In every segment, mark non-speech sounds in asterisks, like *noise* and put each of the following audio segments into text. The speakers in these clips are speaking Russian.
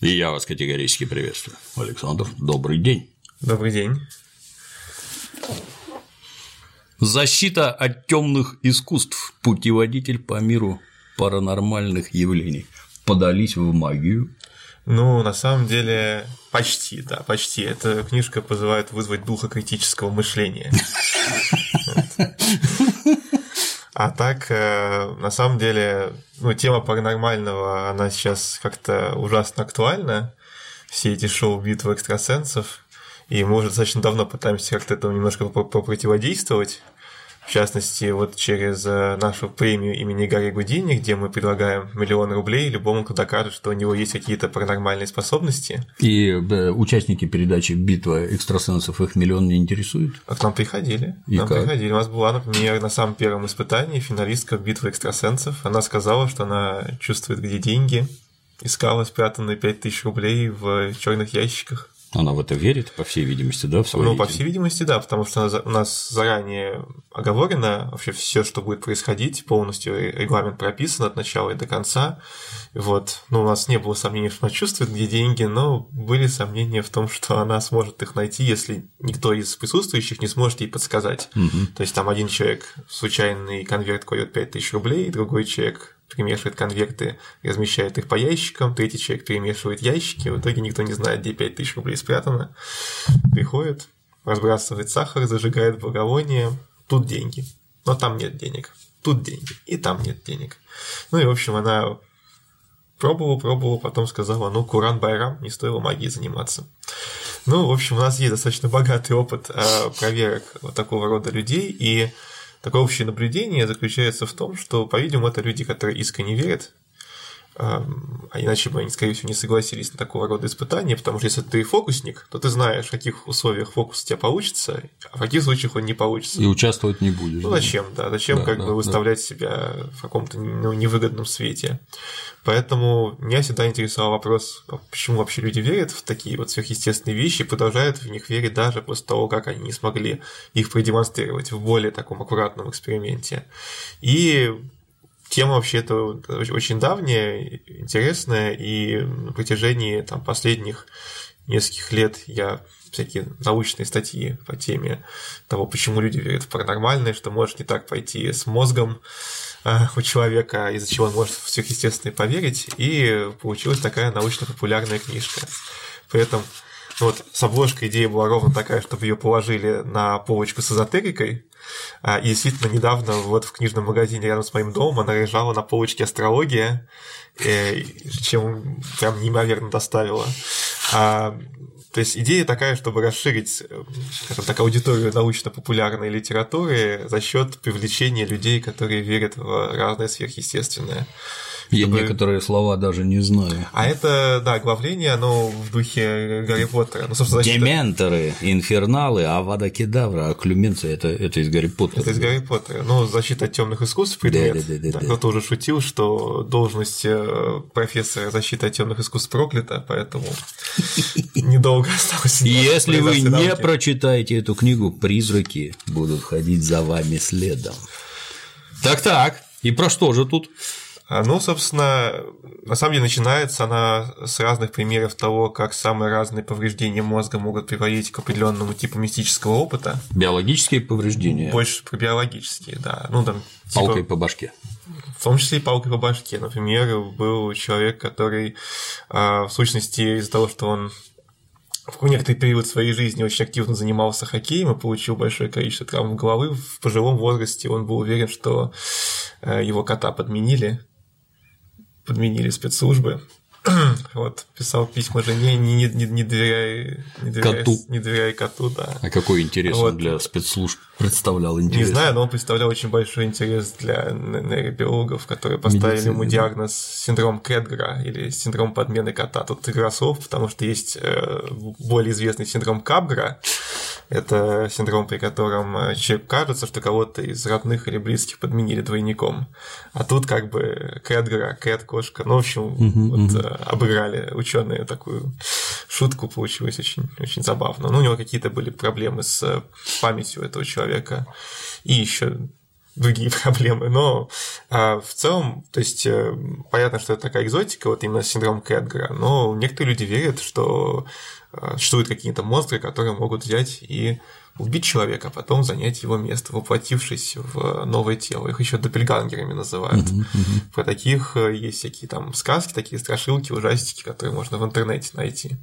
И я вас категорически приветствую. Александр, добрый день. Добрый день. Защита от темных искусств. Путеводитель по миру паранормальных явлений. Подались в магию. Ну, на самом деле, почти, да, почти. Эта книжка позывает вызвать духа критического мышления. *laughs* А так, э, на самом деле, ну, тема паранормального, она сейчас как-то ужасно актуальна. Все эти шоу «Битва экстрасенсов», и мы уже достаточно давно пытаемся как-то этому немножко попротиводействовать в частности, вот через э, нашу премию имени Гарри Гудини, где мы предлагаем миллион рублей любому, кто докажет, что у него есть какие-то паранормальные способности. И э, участники передачи «Битва экстрасенсов» их миллион не интересует? А к нам приходили. И нам как? приходили. У нас была, например, на самом первом испытании финалистка «Битвы экстрасенсов». Она сказала, что она чувствует, где деньги, искала спрятанные 5000 рублей в черных ящиках. Она в это верит, по всей видимости, да, в Ну, по всей видимости, да, потому что у нас заранее оговорено вообще все, что будет происходить, полностью регламент прописан от начала и до конца. Вот. Ну, у нас не было сомнений, что она чувствует, где деньги, но были сомнения в том, что она сможет их найти, если никто из присутствующих не сможет ей подсказать. Угу. То есть там один человек случайный конверт кладет 5000 рублей, другой человек перемешивает конверты, размещает их по ящикам, третий человек перемешивает ящики, в итоге никто не знает, где 5000 рублей спрятано. Приходит, разбрасывает сахар, зажигает благовоние, тут деньги, но там нет денег, тут деньги, и там нет денег. Ну и, в общем, она пробовала, пробовала, потом сказала, ну, Куран Байрам, не стоило магией заниматься. Ну, в общем, у нас есть достаточно богатый опыт э, проверок вот такого рода людей, и Такое общее наблюдение заключается в том, что, по-видимому, это люди, которые искренне верят, а иначе бы они, скорее всего, не согласились на такого рода испытания, потому что если ты фокусник, то ты знаешь, в каких условиях фокус у тебя получится, а в каких случаях он не получится. И участвовать не будешь. Ну, зачем, да, зачем Да, как да, бы выставлять себя в каком-то ну, невыгодном свете. Поэтому меня всегда интересовал вопрос, а почему вообще люди верят в такие вот сверхъестественные вещи и продолжают в них верить даже после того, как они не смогли их продемонстрировать в более таком аккуратном эксперименте. И тема вообще это очень давняя, интересная, и на протяжении там, последних нескольких лет я всякие научные статьи по теме того, почему люди верят в паранормальное, что может не так пойти с мозгом э, у человека, из-за чего он может в сверхъестественное поверить, и получилась такая научно-популярная книжка. При этом вот с обложкой идея была ровно такая, чтобы ее положили на полочку с эзотерикой, и действительно, недавно вот в книжном магазине рядом с моим домом она лежала на полочке астрология, э, чем прям неимоверно доставила. А, то есть идея такая, чтобы расширить, скажем так, аудиторию научно-популярной литературы за счет привлечения людей, которые верят в разное сверхъестественное. Я чтобы- некоторые слова даже не знаю. А это, да, главление, оно в духе Гарри Поттера. Ну, собственно, значит, Дементоры, инферналы, авада кедавра, оклюменция это, это из Гарри Поттера. Это из Гарри Поттера. Ну, защита от темных искусств предмет. Да-да-да-да-да. Да, Кто-то уже шутил, что должность э, профессора защиты от темных искусств проклята, поэтому *laughs* недолго осталось. Если вы не прочитаете эту книгу, призраки будут ходить за вами следом. Так-так, и про что же тут? А, Ну, собственно, на самом деле начинается она с разных примеров того, как самые разные повреждения мозга могут приводить к определенному типу мистического опыта. Биологические повреждения Больше про биологические, да. Ну, там, типа, палкой по башке. В том числе и палкой по башке. Например, был человек, который а, в сущности из-за того, что он в некоторый период своей жизни очень активно занимался хоккеем и получил большое количество травм головы, в пожилом возрасте он был уверен, что э, его кота подменили, подменили спецслужбы. *clears throat* Вот, писал письма жене, не, не, не, не доверяй, не доверяй, Коту. не доверяй коту, да. А какой интерес он Вот. для спецслужб представлял интерес? Не знаю, но он представлял очень большой интерес для нейробиологов, которые поставили Медицины, ему да. диагноз синдром Кэтгера или синдром подмены кота. Тут игра слов, потому что есть э, более известный синдром Капгра. Это синдром, при котором э, человеку кажется, что кого-то из родных или близких подменили двойником. А тут как бы Кэтгера, Кэт, кошка. Ну, в общем, вот э, обыграли ученые такую шутку, получилось очень, очень забавно. Ну, у него какие-то были проблемы с э, памятью этого человека и еще другие *laughs* проблемы, но А в целом, то есть, э, понятно, что это такая экзотика, вот именно синдром Кэтгера, но некоторые люди верят, что э, существуют какие-то монстры, которые могут взять и убить человека, а потом занять его место, воплотившись в новое тело. Их еще допельгангерами называют. Uh-huh, uh-huh. Про таких э, есть всякие там сказки, такие страшилки, ужастики, которые можно в интернете найти.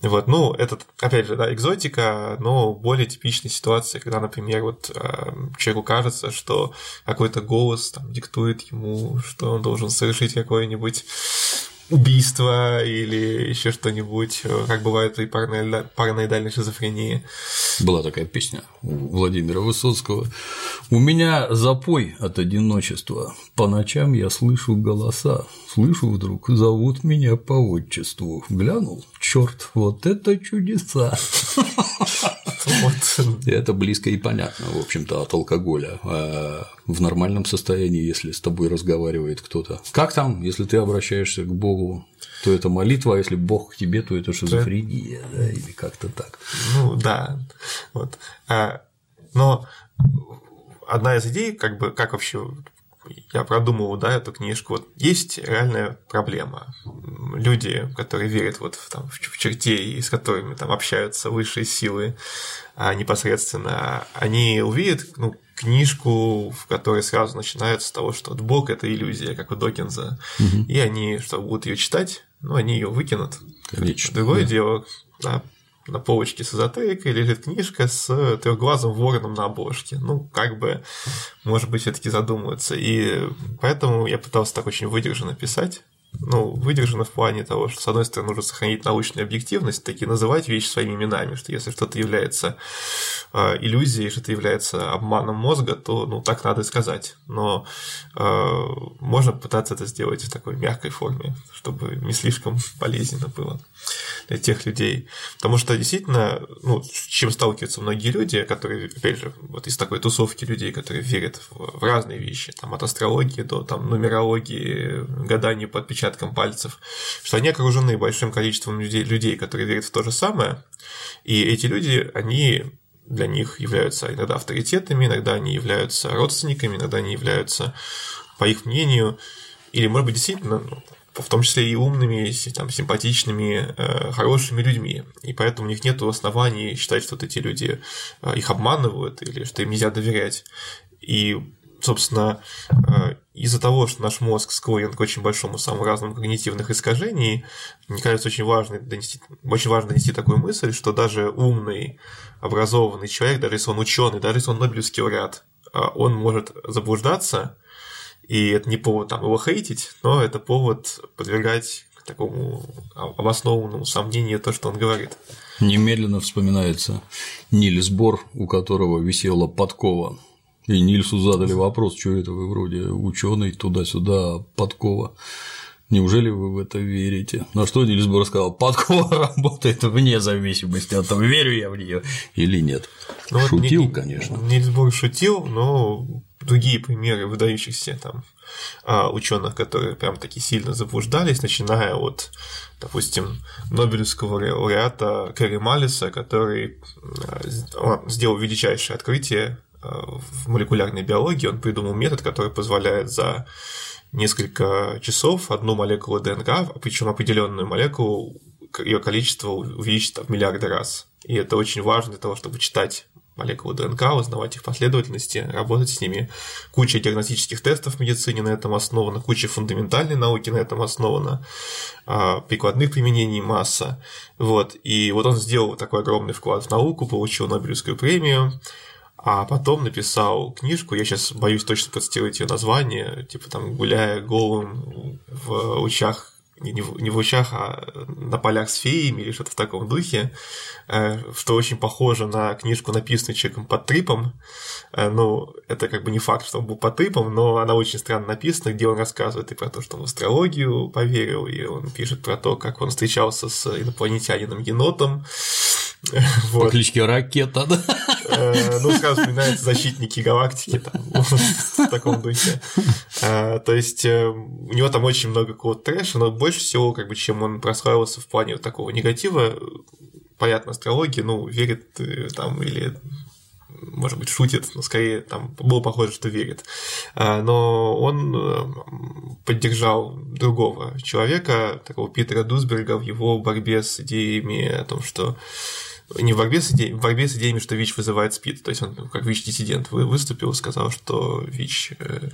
Вот, ну, это, опять же, да, экзотика, но более типичная ситуация, когда, например, вот э, человеку кажется, что какой-то голос там диктует ему, что он должен совершить какое-нибудь убийство или еще что-нибудь, как бывает при параноидальной шизофрении. Была такая песня у Владимира Высоцкого. У меня запой от одиночества. По ночам я слышу голоса. Слышу вдруг, зовут меня по отчеству. Глянул, черт, вот это чудеса. *laughs* Это близко и понятно, в общем-то, от алкоголя. А в нормальном состоянии, если с тобой разговаривает кто-то. Как там, если ты обращаешься к Богу, то это молитва, а если Бог к тебе, то это шизофрения, да, или как-то так. Ну да, вот. А, но одна из идей, как бы, как вообще я продумывал, да, эту книжку, вот есть реальная проблема. Люди, которые верят вот в, там, в чертей, с которыми там общаются высшие силы а, непосредственно, они увидят ну, книжку, в которой сразу начинается с того, что вот Бог – это иллюзия, как у Докинза, угу. и они, что будут ее читать, ну, они ее выкинут. Конечно. Другое да. дело, да, на полочке с эзотерикой лежит книжка с трехглазым вороном на обложке. Ну, как бы, может быть, все-таки задумываться. И поэтому я пытался так очень выдержанно писать ну, выдержано в плане того, что, с одной стороны, нужно сохранить научную объективность, таки называть вещи своими именами, что если что-то является э, иллюзией, что-то является обманом мозга, то, ну, так надо и сказать. Но э, можно пытаться это сделать в такой мягкой форме, чтобы не слишком болезненно было для тех людей. Потому что действительно, ну, с чем сталкиваются многие люди, которые, опять же, вот из такой тусовки людей, которые верят в, в разные вещи, там, от астрологии до там, нумерологии, гадания по отпечаткам пальцев, что они окружены большим количеством людей, людей, которые верят в то же самое, и эти люди, они для них являются иногда авторитетами, иногда они являются родственниками, иногда они являются, по их мнению, или, может быть, действительно, ну, в том числе и умными, там, симпатичными, э, хорошими людьми. И поэтому у них нет оснований считать, что вот эти люди э, их обманывают или что им нельзя доверять. И, собственно, э, из-за того, что наш мозг склонен к очень большому самому разному когнитивных искажений, мне кажется, очень важно донести, очень важно донести такую мысль, что даже умный, образованный человек, даже если он ученый, даже если он Нобелевский лауреат, он может заблуждаться, и это не повод там его хейтить, но это повод подвергать такому обоснованному сомнению то, что он говорит. Немедленно вспоминается Нильс Бор, у которого висела подкова. И Нильсу задали вопрос, что это вы вроде ученый туда-сюда, подкова. Неужели вы в это верите? На что Нильс Бор сказал, подкова *laughs* работает вне зависимости от того, верю я в нее или нет. Ну, шутил, вот, конечно. Нильс Бор шутил, но другие примеры выдающихся там а, ученых, которые прям таки сильно заблуждались, начиная от, допустим, Нобелевского лауреата Кэрри Малиса, который а, сделал величайшее открытие а, в молекулярной биологии. Он придумал метод, который позволяет за несколько часов одну молекулу ДНК, причем определенную молекулу, ее количество увеличить в миллиарды раз. И это очень важно для того, чтобы читать молекулы ДНК, узнавать их последовательности, работать с ними. Куча диагностических тестов в медицине на этом основана, куча фундаментальной науки на этом основана, а, прикладных применений масса. Вот. И вот он сделал такой огромный вклад в науку, получил Нобелевскую премию, а потом написал книжку, я сейчас боюсь точно процитировать ее название, типа там «Гуляя голым в лучах не не в лучах, а на полях с феями или что-то в таком духе, э, что очень похоже на книжку, написанную человеком под трипом. Э, ну, это как бы не факт, что он был под трипом, но она очень странно написана, где он рассказывает и про то, что он в астрологию поверил, и он пишет про то, как он встречался с инопланетянином енотом. *laughs* Вот. По кличке Ракета, да? Э, ну, сразу вспоминаются защитники галактики там, *laughs* в таком духе. То есть у него там очень много какого-то трэша, но больше всего, как бы, чем он прославился в плане вот такого негатива, понятно, астрологии, ну, верит э, там или может быть, шутит, но скорее там было похоже, что верит. Но он э, поддержал другого человека, такого Питера Дусберга, в его борьбе с идеями о том, что не в борьбе с, идеей, в борьбе с идеями, что ВИЧ вызывает СПИД. То есть он как ВИЧ-диссидент выступил, сказал, что ВИЧ э,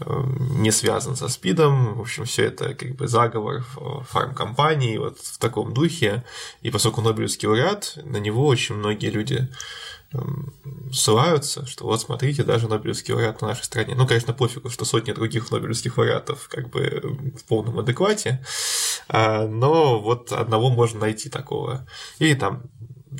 э, не связан со СПИДом. В общем, все это как бы заговор фармкомпании вот в таком духе. И поскольку Нобелевский лауреат, на него очень многие люди эм, ссылаются, что вот смотрите, даже Нобелевский лауреат на нашей стране. Ну, конечно, пофигу, что сотни других Нобелевских лауреатов как бы в полном адеквате, а, но вот одного можно найти такого. Или там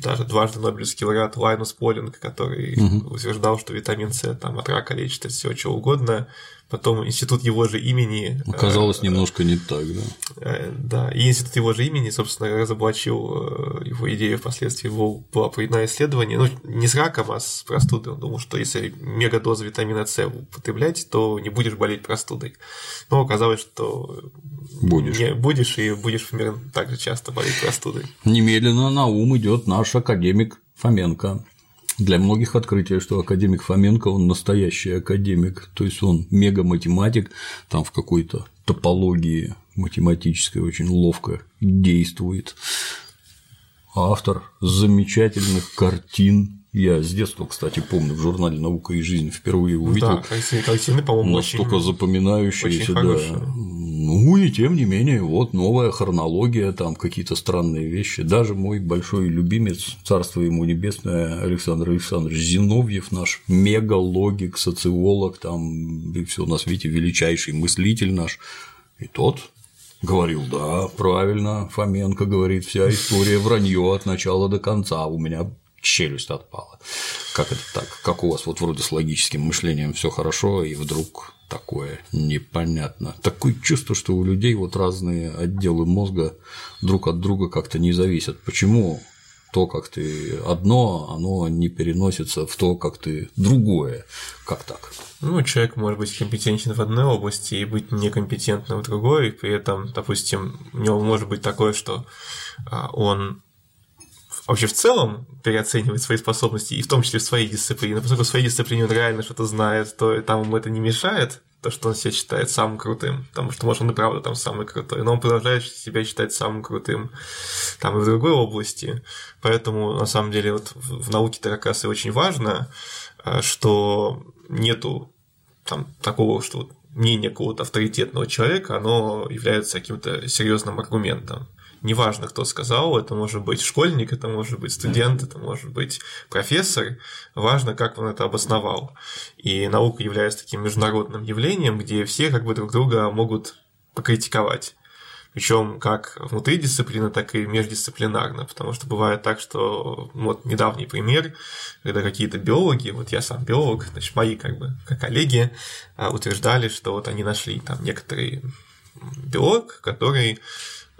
даже дважды Нобелевский лауреат Лайнус Полинг, который угу. утверждал, что витамин С там, от рака лечит от всего чего угодно. Потом институт его же имени... Оказалось, э, немножко не так, да? Э, да, и институт его же имени, собственно, разоблачил э, его идею впоследствии, его было проведено исследование, ну, не с раком, а с простудой. Он думал, что если мегадоза витамина С употреблять, то не будешь болеть простудой. Но оказалось, что будешь. Не будешь и будешь примерно так же часто болеть простудой. Немедленно на ум идет наш академик Фоменко. Для многих открытие, что академик Фоменко, он настоящий академик, то есть он мега-математик, там в какой-то топологии математической очень ловко действует. Автор замечательных картин я с детства, кстати, помню, в журнале «Наука и жизнь» впервые увидел. Да, картины, по-моему, настолько очень, запоминающиеся, очень да. Ну и тем не менее, вот новая хронология, там какие-то странные вещи. Даже мой большой любимец, царство ему небесное, Александр Александрович Зиновьев, наш мегалогик, социолог, там и все на свете величайший мыслитель наш, и тот Говорил, да, правильно, Фоменко говорит, вся история вранье от начала до конца, у меня челюсть отпала. Как это так? Как у вас вот вроде с логическим мышлением все хорошо, и вдруг такое непонятно. Такое чувство, что у людей вот разные отделы мозга друг от друга как-то не зависят. Почему то, как ты одно, оно не переносится в то, как ты другое. Как так? Ну, человек может быть компетентен в одной области и быть некомпетентным в другой, и при этом, допустим, у него может быть такое, что а, он вообще в целом переоценивать свои способности, и в том числе в своей дисциплине. Поскольку в своей дисциплине он реально что-то знает, то там ему это не мешает, то, что он себя считает самым крутым, потому что, может, он и правда там самый крутой, но он продолжает себя считать самым крутым там и в другой области. Поэтому, на самом деле, вот в науке-то как раз и очень важно, э, что нету там такого, что мнение какого-то авторитетного человека, оно является каким-то серьезным аргументом неважно, кто сказал, это может быть школьник, это может быть студент, это может быть профессор, важно, как он это обосновал. И наука является таким международным явлением, где все как бы друг друга могут покритиковать. Причем как внутри дисциплины, так и междисциплинарно, потому что бывает так, что вот недавний пример, когда какие-то биологи, вот я сам биолог, значит, мои как бы как коллеги а, утверждали, что вот они нашли там некоторый белок, который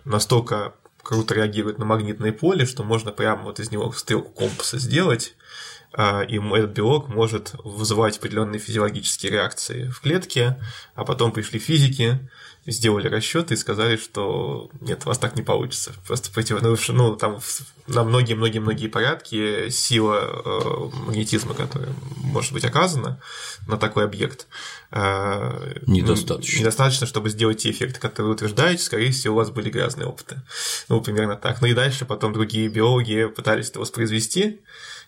настолько круто реагирует на магнитное поле, что можно прямо вот из него стрелку компаса сделать, и этот белок может вызывать определенные физиологические реакции в клетке, а потом пришли физики, сделали расчеты и сказали, что нет, у вас так не получится. Просто против, ну, ну там на многие-многие-многие порядки сила э, магнетизма, которая может быть оказана на такой объект, э, недостаточно. недостаточно, чтобы сделать те эффекты, которые вы утверждаете, скорее всего, у вас были грязные опыты. Ну, примерно так. Ну и дальше потом другие биологи пытались это воспроизвести,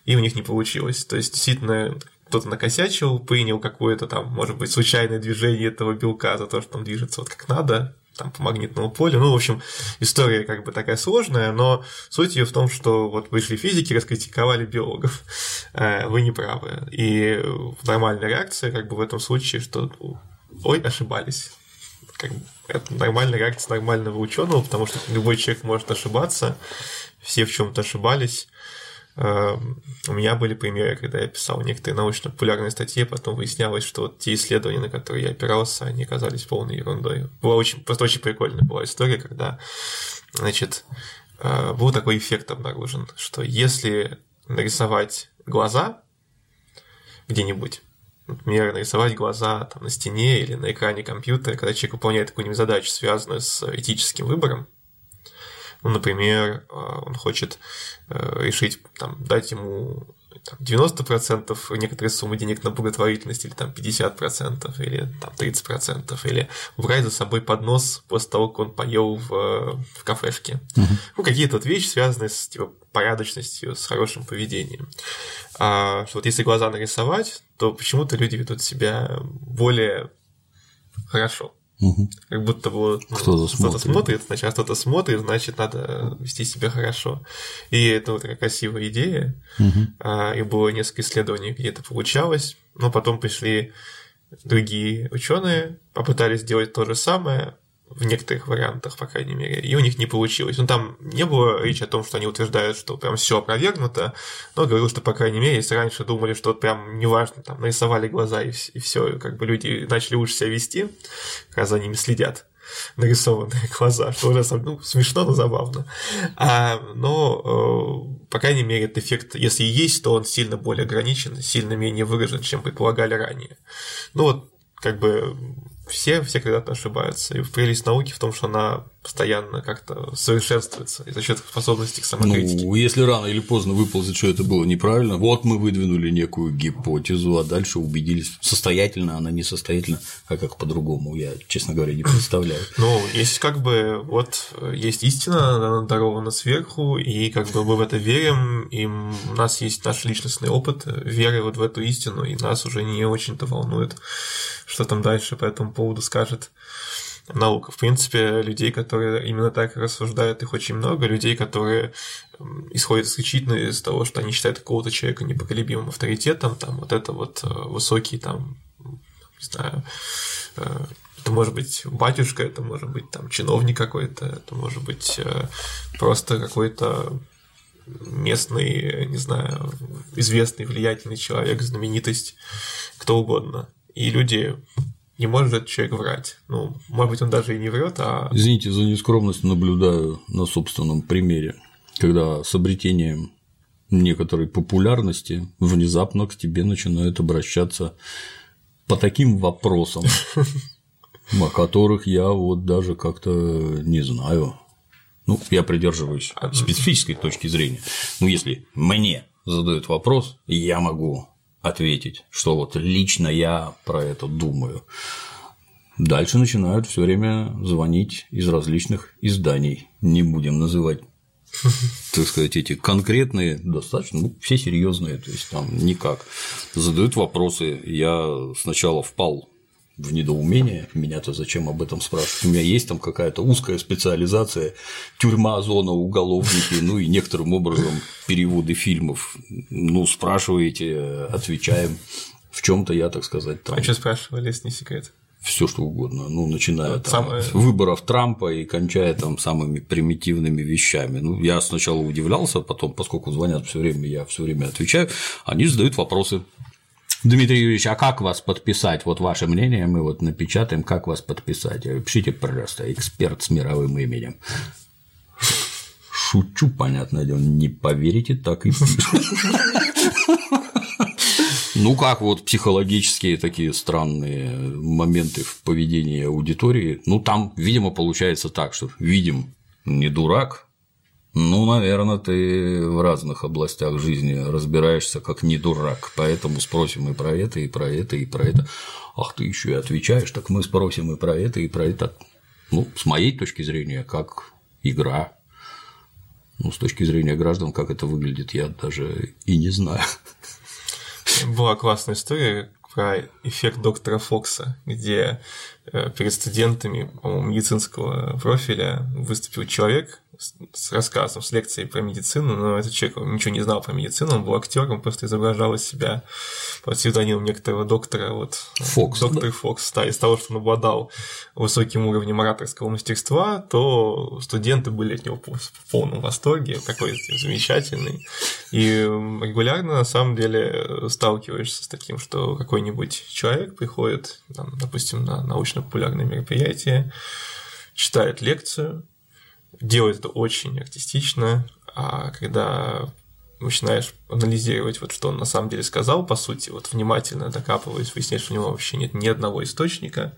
и у них не получилось. То есть, действительно, кто-то накосячил, принял какое-то там, может быть, случайное движение этого белка за то, что он движется вот как надо, там по магнитному полю. Ну, в общем, история как бы такая сложная, но суть ее в том, что вот вышли физики, раскритиковали биологов. *laughs* Э, вы не правы. И нормальная реакция как бы в этом случае, что ой, ошибались. Как бы, это нормальная реакция нормального ученого, потому что любой человек может ошибаться, все в чем-то ошибались. Эм, у меня были примеры, когда я писал некоторые научно-популярные статьи, потом выяснялось, что вот те исследования, на которые я опирался, они оказались полной ерундой. Была очень, просто очень прикольная была история, когда, значит, э, был такой эффект обнаружен, что если нарисовать глаза где-нибудь, например, нарисовать глаза там, на стене или на экране компьютера, когда человек выполняет какую-нибудь задачу, связанную с этическим выбором, ну, например, а, он хочет э, решить, там, дать ему там, 90% некоторые суммы денег на благотворительность, или там 50%, или там 30%, или убрать за собой поднос после того, как он поел в, в кафешке. Угу. Ну, какие-то вот вещи, связанные с типа, порядочностью, с хорошим поведением. А, что вот если глаза нарисовать, то почему-то люди ведут себя более хорошо. Угу. Как будто бы ну, кто-то, смотрит. смотрит, значит, кто-то смотрит, значит, надо вести себя хорошо. И это вот такая красивая идея. Угу. А, и было несколько исследований, где это получалось. Но потом пришли другие ученые, попытались сделать то же самое, в некоторых вариантах, по крайней мере, и у них не получилось. Ну, там не было речи о том, что они утверждают, что прям все опровергнуто, но говорил, что, по крайней мере, если раньше думали, что вот прям неважно, там, нарисовали глаза и, и все, как бы люди начали лучше себя вести, когда за ними следят, нарисованные *laughs* глаза, что уже ну, смешно, но забавно. А, но, э, по крайней мере, этот эффект, если и есть, то он сильно более ограничен, сильно менее выражен, чем предполагали ранее. Ну вот, как бы все, все когда-то ошибаются. И прелесть науки в том, что она постоянно как-то совершенствуется и за счет способности к самокритике. Ну, если рано или поздно выползет, что это было неправильно, вот мы выдвинули некую гипотезу, а дальше убедились, состоятельно она, несостоятельно, а как по-другому, я, честно говоря, не представляю. *laughs* Ну, есть как бы, вот, есть истина, она дарована сверху, и как бы мы в это верим, и у нас есть наш личностный опыт веры вот в эту истину, и нас уже не очень-то волнует, что там дальше по этому поводу скажет наука. В принципе, людей, которые именно так рассуждают, их очень много. Людей, которые исходят исключительно из того, что они считают какого-то человека непоколебимым авторитетом, там вот это вот э, высокий, там, не знаю, э, это может быть батюшка, это может быть там чиновник какой-то, это может быть э, просто какой-то местный, не знаю, известный, влиятельный человек, знаменитость, кто угодно. И люди не может этот человек врать. Ну, может быть, он даже и не врет, а. Извините за нескромность, наблюдаю на собственном примере, когда с обретением некоторой популярности внезапно к тебе начинают обращаться по таким вопросам, *laughs* о которых я вот даже как-то не знаю. Ну, я придерживаюсь а, специфической точки зрения. Ну, если мне задают вопрос, я могу ответить, что вот лично я про это думаю. Дальше начинают все время звонить из различных изданий. Не будем называть так сказать, эти конкретные, достаточно, ну, все серьезные, то есть там никак. Задают вопросы. Я сначала впал в недоумение, меня-то зачем об этом спрашивать, у меня есть там какая-то узкая специализация, тюрьма, зона, уголовники, ну и некоторым образом переводы фильмов, ну, спрашиваете, отвечаем, в чем то я, так сказать, там… А что спрашивали, если не секрет? все что угодно, ну, начиная вот там, самое... выборов Трампа и кончая там самыми примитивными вещами. Ну, я сначала удивлялся, потом, поскольку звонят все время, я все время отвечаю, они задают вопросы Дмитрий Юрьевич, а как вас подписать? Вот ваше мнение, мы вот напечатаем, как вас подписать. Пишите, пожалуйста, эксперт с мировым именем. Шучу, понятное дело, не поверите, так и Ну, как вот психологические такие странные моменты в поведении аудитории. Ну, там, видимо, получается так, что видим не дурак, ну, наверное, ты в разных областях жизни разбираешься как не дурак, поэтому спросим и про это, и про это, и про это. Ах, ты еще и отвечаешь, так мы спросим и про это, и про это. Ну, с моей точки зрения, как игра. Ну, с точки зрения граждан, как это выглядит, я даже и не знаю. Была классная история про эффект доктора Фокса, где э, перед студентами медицинского профиля выступил человек, с рассказом, с лекцией про медицину, но этот человек ничего не знал про медицину, он был актером, просто изображал из себя под псевдонимом некоторого доктора, вот, Фокс, доктор да? Фокс, да, из того, что он обладал высоким уровнем ораторского мастерства, то студенты были от него в полном восторге, такой замечательный, и регулярно, на самом деле, сталкиваешься с таким, что какой-нибудь человек приходит, там, допустим, на научно-популярное мероприятие, читает лекцию, делает это очень артистично, а когда начинаешь анализировать, вот что он на самом деле сказал, по сути, вот внимательно докапываясь, выясняешь, что у него вообще нет ни одного источника,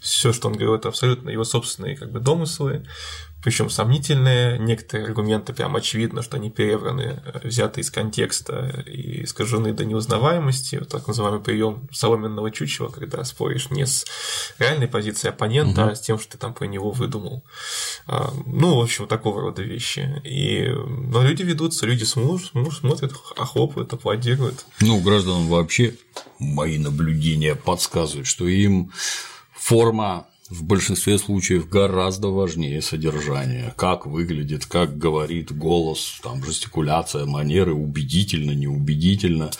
все, что он говорит, это абсолютно его собственные как бы домыслы, причем сомнительные, некоторые аргументы прям очевидно, что они перевраны, э, взяты из контекста и искажены до неузнаваемости, вот так называемый прием соломенного чучела, когда споришь не с реальной позицией оппонента, угу. а с тем, что ты там про него выдумал. А, ну, в общем, такого рода вещи. И, но люди ведутся, люди смотрят, смотрят, охлопают, аплодируют. Ну, гражданам вообще мои наблюдения подсказывают, что им форма в большинстве случаев гораздо важнее содержания. Как выглядит, как говорит голос, там, жестикуляция, манеры, убедительно, неубедительно.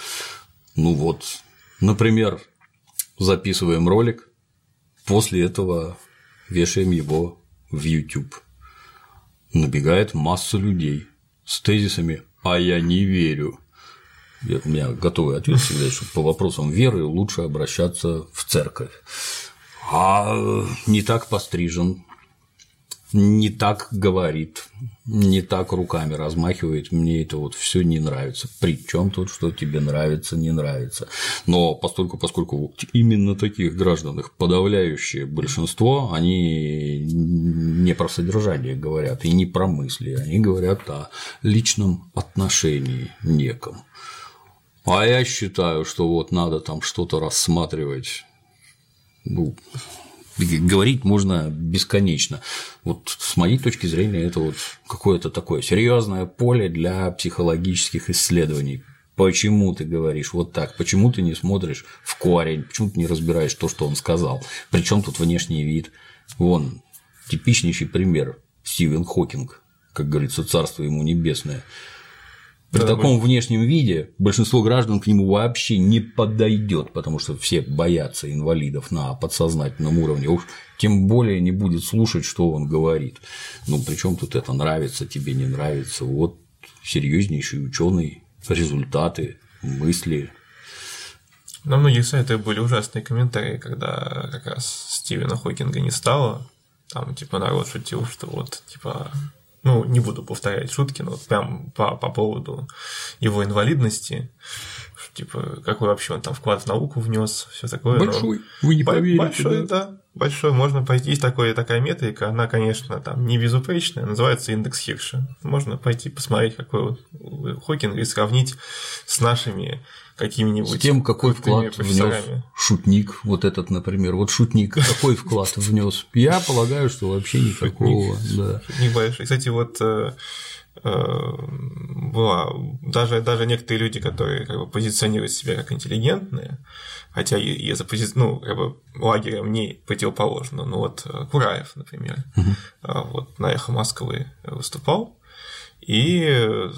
Ну вот, например, записываем ролик, после этого вешаем его в YouTube. Набегает масса людей с тезисами «а я не верю», я, у меня готовый ответ всегда, что по вопросам веры лучше обращаться в церковь а не так пострижен, не так говорит, не так руками размахивает, мне это вот все не нравится. Причем тут, что тебе нравится, не нравится. Но поскольку, поскольку именно таких граждан, их подавляющее большинство, они не про содержание говорят и не про мысли, они говорят о личном отношении неком. А я считаю, что вот надо там что-то рассматривать ну, говорить можно бесконечно. Вот с моей точки зрения это вот какое-то такое серьезное поле для психологических исследований. Почему ты говоришь вот так? Почему ты не смотришь в корень? Почему ты не разбираешь то, что он сказал? Причем тут внешний вид? Вон, типичнейший пример Стивен Хокинг, как говорится, царство ему небесное. При да, таком мы... внешнем виде большинство граждан к нему вообще не подойдет, потому что все боятся инвалидов на подсознательном уровне. Уж тем более не будет слушать, что он говорит. Ну, причем тут это нравится, тебе не нравится. Вот серьезнейший ученый, результаты, мысли. На многих сайтах были ужасные комментарии, когда как раз Стивена Хокинга не стало. Там, типа, народ шутил, что вот, типа, ну, не буду повторять шутки, но вот прям по, по поводу его инвалидности, типа, какой вообще он там вклад в науку внес, все такое. Большой, но... вы не поверите. Большой, да. да, большой, можно пойти, есть такое, такая метрика, она, конечно, там не безупречная, называется индекс Хирша. Можно пойти посмотреть, какой вот Хокинг и сравнить с нашими какими-нибудь. С тем, какой вклад внес шутник, вот этот, например, вот шутник, какой *laughs* вклад внес. Я полагаю, что вообще никакого. Шутник, да. шутник большой. Кстати, вот э, э, была даже, даже некоторые люди, которые как бы, позиционируют себя как интеллигентные, хотя и за пози... ну, как бы, лагерем не противоположно, ну вот э, Кураев, например, угу. вот на эхо Москвы выступал, и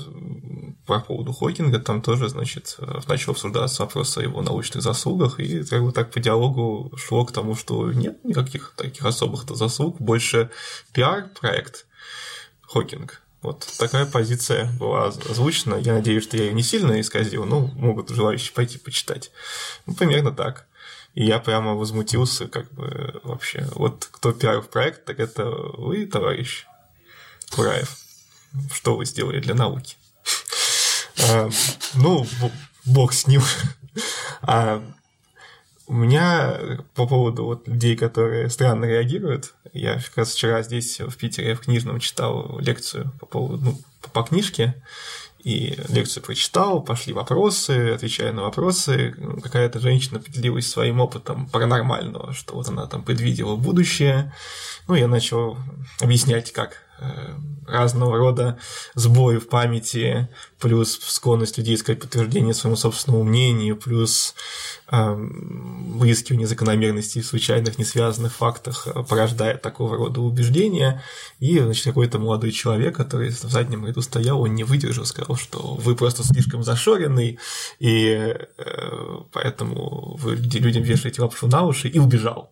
по поводу Хокинга там тоже, значит, начал обсуждаться вопрос о его научных заслугах, и как бы так по диалогу шло к тому, что нет никаких таких особых-то заслуг, больше пиар-проект Хокинг. Вот такая позиция была озвучена. Я надеюсь, что я ее не сильно исказил, но могут желающие пойти почитать. Ну, примерно так. И я прямо возмутился, как бы вообще. Вот кто пиарил проект, так это вы, товарищ Кураев что вы сделали для науки? *laughs* А, ну, бог с ним. А у меня по поводу вот людей, которые странно реагируют, я как раз вчера здесь в Питере в книжном читал лекцию по поводу, ну, по книжке, и лекцию прочитал, пошли вопросы, отвечая на вопросы, какая-то женщина поделилась своим опытом паранормального, что вот она там предвидела будущее, ну, я начал объяснять, как разного рода сбои в памяти, плюс склонность людей искать подтверждение своему собственному мнению, плюс э, выискивание закономерностей в случайных, не связанных фактах э, порождает такого рода убеждения. И, значит, какой-то молодой человек, который в заднем ряду стоял, он не выдержал, сказал, что вы просто слишком зашоренный, и поэтому вы людям вешаете лапшу на уши, и убежал.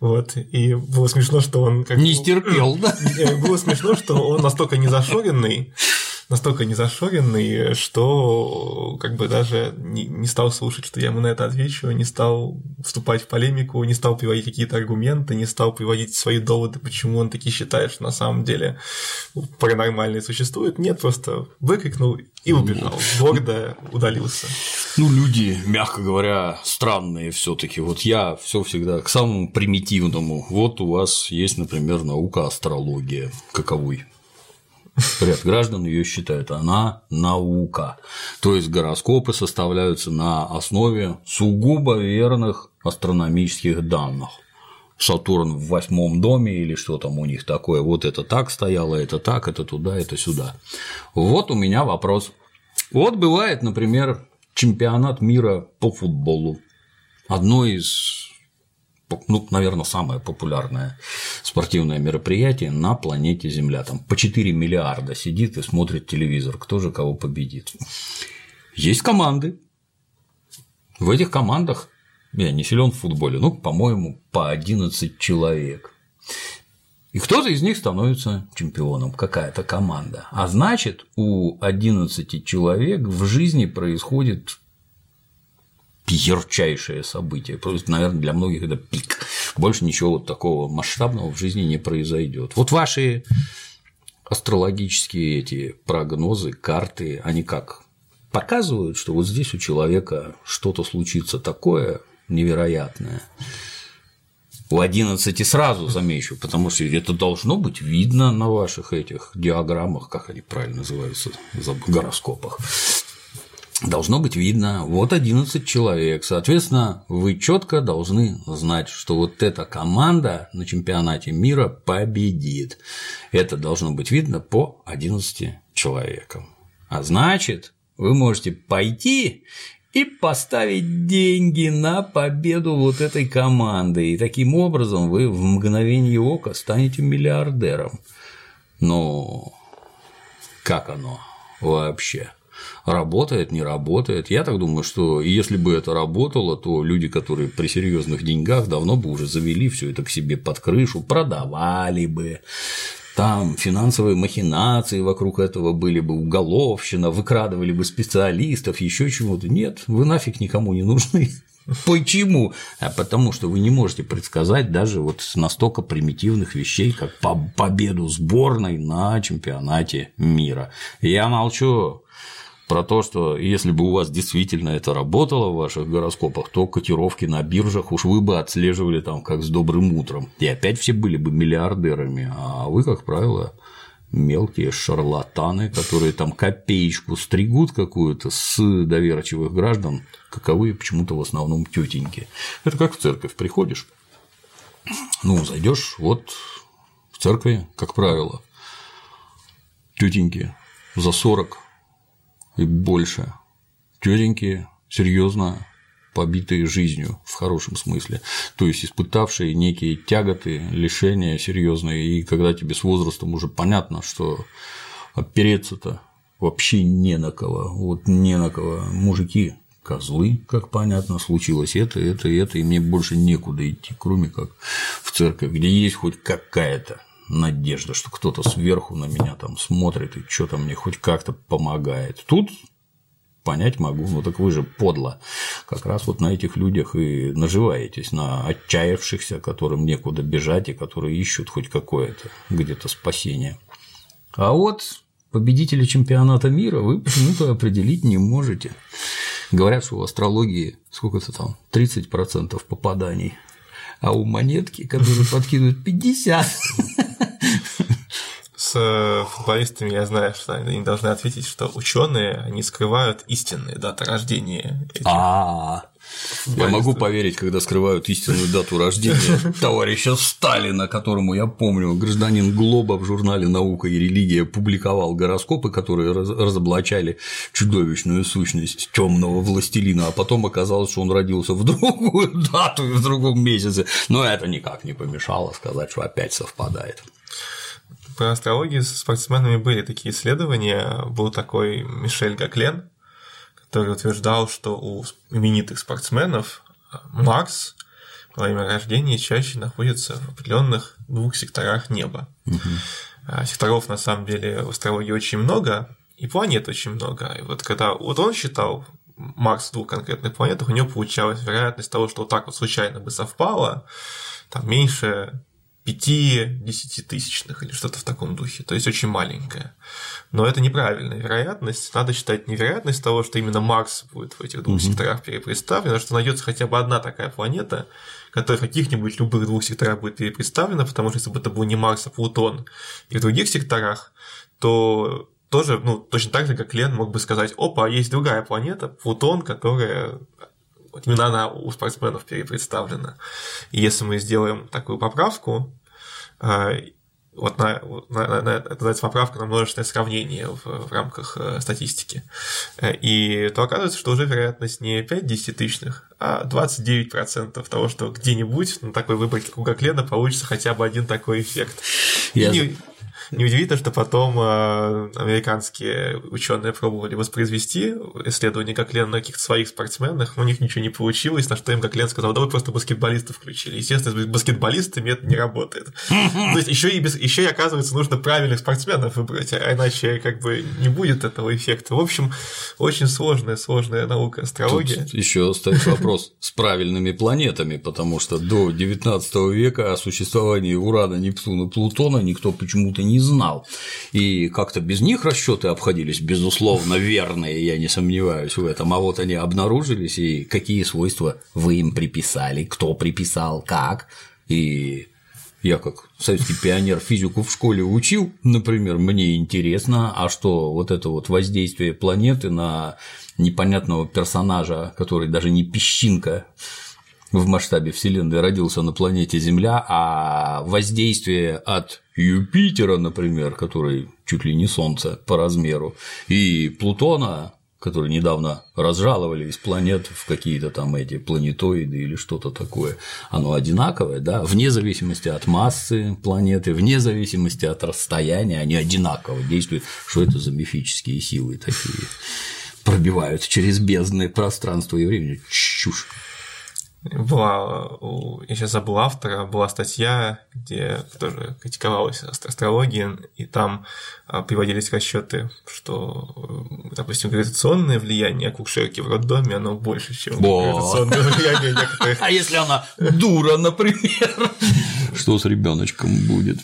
Вот. И было смешно, что он... Как... Не стерпел, да? Было смешно, что он настолько незашоренный, настолько незашоренный, что как бы даже не, не стал слушать, что я ему на это отвечу, не стал вступать в полемику, не стал приводить какие-то аргументы, не стал приводить свои доводы, почему он таки считает, что на самом деле паранормальные существуют. Нет, просто выкрикнул и убежал, гордо удалился. Ну, люди, мягко говоря, странные все таки Вот я все всегда к самому примитивному. Вот у вас есть, например, наука астрология. Каковой? Ряд граждан ее считают, она наука. То есть гороскопы составляются на основе сугубо верных астрономических данных. Сатурн в восьмом доме или что там у них такое, вот это так стояло, это так, это туда, это сюда. Вот у меня вопрос. Вот бывает, например, чемпионат мира по футболу. Одно из ну, наверное, самое популярное спортивное мероприятие на планете Земля. Там по 4 миллиарда сидит и смотрит телевизор, кто же кого победит. Есть команды. В этих командах я не силен в футболе, ну, по-моему, по 11 человек. И кто-то из них становится чемпионом, какая-то команда. А значит, у 11 человек в жизни происходит ярчайшее событие. Просто, наверное, для многих это пик. Больше ничего вот такого масштабного в жизни не произойдет. Вот ваши астрологические эти прогнозы, карты, они как показывают, что вот здесь у человека что-то случится такое невероятное. У 11 сразу замечу, потому что это должно быть видно на ваших этих диаграммах, как они правильно называются, в гороскопах должно быть видно, вот 11 человек, соответственно, вы четко должны знать, что вот эта команда на чемпионате мира победит. Это должно быть видно по 11 человекам. А значит, вы можете пойти и поставить деньги на победу вот этой команды, и таким образом вы в мгновение ока станете миллиардером. Но как оно вообще? Работает, не работает. Я так думаю, что если бы это работало, то люди, которые при серьезных деньгах, давно бы уже завели все это к себе под крышу, продавали бы. Там финансовые махинации вокруг этого были бы, уголовщина, выкрадывали бы специалистов, еще чего-то. Нет, вы нафиг никому не нужны. *laughs* Почему? А потому что вы не можете предсказать даже вот настолько примитивных вещей, как победу сборной на чемпионате мира. Я молчу про то, что если бы у вас действительно это работало в ваших гороскопах, то котировки на биржах уж вы бы отслеживали там как с добрым утром. И опять все были бы миллиардерами, а вы, как правило, мелкие шарлатаны, которые там копеечку стригут какую-то с доверчивых граждан, каковые почему-то в основном тетеньки. Это как в церковь приходишь, ну, зайдешь, вот в церкви, как правило, тетеньки за 40 и больше. Тетеньки серьезно побитые жизнью в хорошем смысле, то есть испытавшие некие тяготы, лишения серьезные, и когда тебе с возрастом уже понятно, что опереться-то вообще не на кого, вот не на кого, мужики козлы, как понятно, случилось это, это, это, и мне больше некуда идти, кроме как в церковь, где есть хоть какая-то надежда, что кто-то сверху на меня там смотрит и что-то мне хоть как-то помогает. Тут понять могу, ну так вы же подло как раз вот на этих людях и наживаетесь, на отчаявшихся, которым некуда бежать и которые ищут хоть какое-то где-то спасение. А вот победителя чемпионата мира вы почему-то определить не можете. Говорят, что в астрологии сколько-то там 30% попаданий, а у монетки, которые *laughs* подкидывают 50, с э, футболистами я знаю, что они должны ответить, что ученые они скрывают истинные даты рождения. А, я могу поверить, когда скрывают истинную дату рождения *laughs* товарища Сталина, которому я помню, гражданин Глоба в журнале «Наука и религия» публиковал гороскопы, которые разоблачали чудовищную сущность темного властелина, а потом оказалось, что он родился в другую *laughs* дату и в другом месяце. Но это никак не помешало сказать, что опять совпадает по астрологии с спортсменами были такие исследования. Был такой Мишель Гаклен, который утверждал, что у именитых спортсменов Марс во время рождения чаще находится в определенных двух секторах неба. Угу. Секторов на самом деле в астрологии очень много, и планет очень много. И вот когда вот он считал Марс в двух конкретных планетах, у него получалась вероятность того, что вот так вот случайно бы совпало, там меньше 5 десятитысячных или что-то в таком духе, то есть очень маленькая. Но это неправильная вероятность. Надо считать невероятность того, что именно Марс будет в этих двух угу. секторах перепредставлен, а что найдется хотя бы одна такая планета, которая в каких-нибудь любых двух секторах будет перепредставлена, потому что если бы это был не Марс, а Плутон, и в других секторах, то тоже, ну, точно так же, как Лен мог бы сказать, опа, есть другая планета, Плутон, которая вот именно она у спортсменов перепредставлена. И если мы сделаем такую поправку, вот на, на, на, это называется поправка на множественное сравнение в, в рамках э, статистики. Э, и то оказывается, что уже вероятность не 5 десятитысячных, а 29% того, что где-нибудь на такой выборке круга Клена получится хотя бы один такой эффект. Я... И не, Неудивительно, что потом э, американские ученые пробовали воспроизвести исследование Коклена на каких-то своих спортсменах, но у них ничего не получилось, на что им Коклен сказал, да вы просто баскетболистов включили. Естественно, с баскетболистами это не работает. *laughs* То есть еще и, без, еще и оказывается, нужно правильных спортсменов выбрать, а иначе как бы не будет этого эффекта. В общем, очень сложная, сложная наука астрология. Тут еще стоит вопрос с правильными планетами, потому что до 19 века о существовании Урана, Нептуна, Плутона никто почему-то не не знал. И как-то без них расчеты обходились, безусловно, верные, я не сомневаюсь в этом. А вот они обнаружились, и какие свойства вы им приписали, кто приписал, как. И я как советский пионер физику в школе учил, например, мне интересно, а что вот это вот воздействие планеты на непонятного персонажа, который даже не песчинка в масштабе Вселенной родился на планете Земля, а воздействие от Юпитера, например, который чуть ли не Солнце по размеру, и Плутона, который недавно разжаловали из планет в какие-то там эти планетоиды или что-то такое, оно одинаковое, да, вне зависимости от массы планеты, вне зависимости от расстояния, они одинаково действуют. Что это за мифические силы такие? Пробивают через бездны пространства и времени. Чушь была, я сейчас забыл автора, была статья, где тоже критиковалась астрология, и там а, приводились расчеты, что, допустим, гравитационное влияние кукшерки в роддоме, оно больше, чем гравитационное влияние некоторых. *laughs* А если она дура, например? Что с ребеночком будет?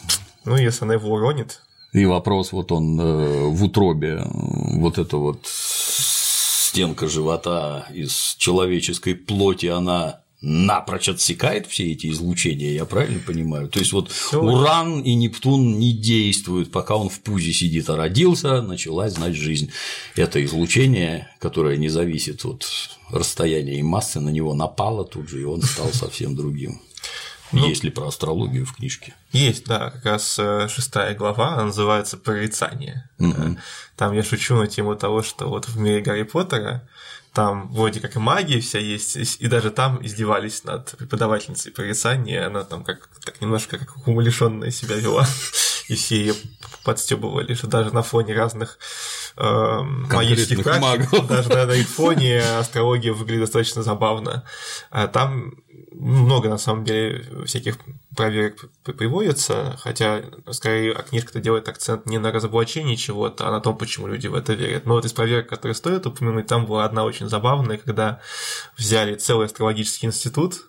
Ну, если она его уронит. И вопрос, вот он э, в утробе, вот это вот стенка живота из человеческой плоти, она напрочь отсекает все эти излучения, я правильно понимаю? То есть вот Всё. Уран и Нептун не действуют, пока он в пузе сидит, а родился, началась, значит, жизнь. Это излучение, которое не зависит от расстояния и массы, на него напало тут же, и он стал *laughs* совсем другим. Ну, есть ли про астрологию в книжке? Есть, да, как раз э, шестая глава, она называется «Прорицание». Угу. Там я шучу на тему того, что вот в мире Гарри Поттера там вроде как и магия вся есть, и даже там издевались над преподавательницей прорицания, она там как так немножко как умалишенная себя вела, *laughs* и все ее подстебывали, что даже на фоне разных э, магических практик, даже на, на их фоне астрология выглядит достаточно забавно. А там много, на самом деле, всяких проверок приводится, хотя, скорее, книжка-то делает акцент не на разоблачении чего-то, а на том, почему люди в это верят. Но вот из проверок, которые стоит упомянуть, там была одна очень забавная, когда взяли целый астрологический институт,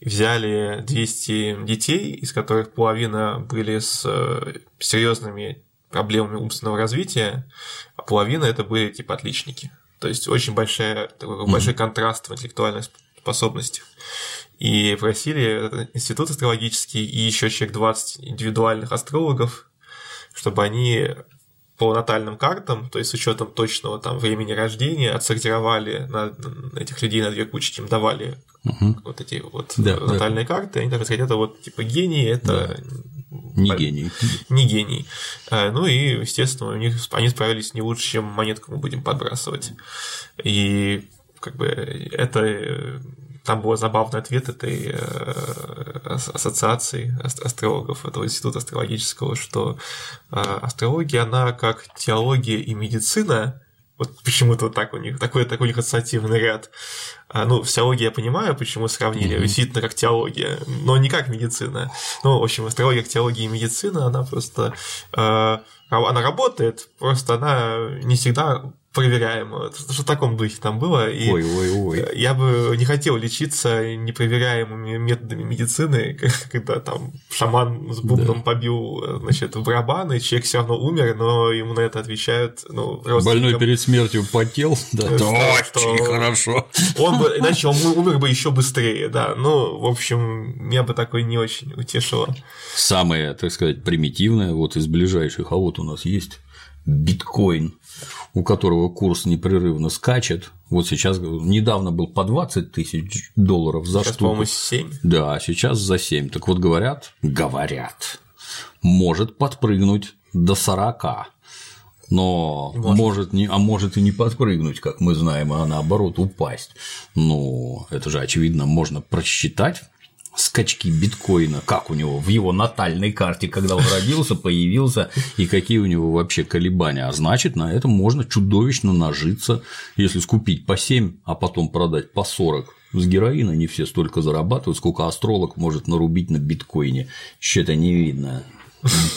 взяли 200 детей, из которых половина были с э, серьезными проблемами умственного развития, а половина это были типа отличники. То есть очень большая, такой, большой контраст в интеллектуальных способностях. И просили институт астрологический и еще человек 20 индивидуальных астрологов, чтобы они по натальным картам, то есть с учетом точного там времени рождения, отсортировали на, этих людей на две кучки, им давали угу. вот эти вот да, натальные да. карты, они даже сказать, это вот типа гений, это да. Не гений. Не гений. А, ну и, естественно, у них они справились не лучше, чем монетку мы будем подбрасывать. И как бы это там был забавный ответ этой э, ассоциации астрологов, этого института астрологического, что э, астрология, она как теология и медицина Вот почему-то вот так у них, такой, такой у них ассоциативный ряд. А, ну, в теологии я понимаю, почему сравнили, mm-hmm. действительно как теология, но не как медицина. Ну, в общем, астрология теология и медицина, она просто... Э, она работает, просто она не всегда проверяемую. Что в таком духе там было. И ой, ой, ой. Я бы не хотел лечиться непроверяемыми методами медицины, *laughs* когда там шаман с бубном да. побил значит, в барабан, и человек все равно умер, но ему на это отвечают ну, Больной перед смертью потел, да, да очень хорошо. Он бы, иначе он умер бы еще быстрее, да. Ну, в общем, меня бы такое не очень утешило. Самое, так сказать, примитивное вот из ближайших, а вот у нас есть биткоин, у которого курс непрерывно скачет. Вот сейчас недавно был по 20 тысяч долларов за сейчас, штуку. по-моему, 7. Да, сейчас за 7. Так вот говорят, говорят, может подпрыгнуть до 40 но может. может не, а может и не подпрыгнуть, как мы знаем, а наоборот упасть. Ну, это же очевидно можно просчитать скачки биткоина, как у него в его натальной карте, когда он родился, появился, и какие у него вообще колебания. А значит, на этом можно чудовищно нажиться, если скупить по 7, а потом продать по 40. С героина не все столько зарабатывают, сколько астролог может нарубить на биткоине. Что-то не видно.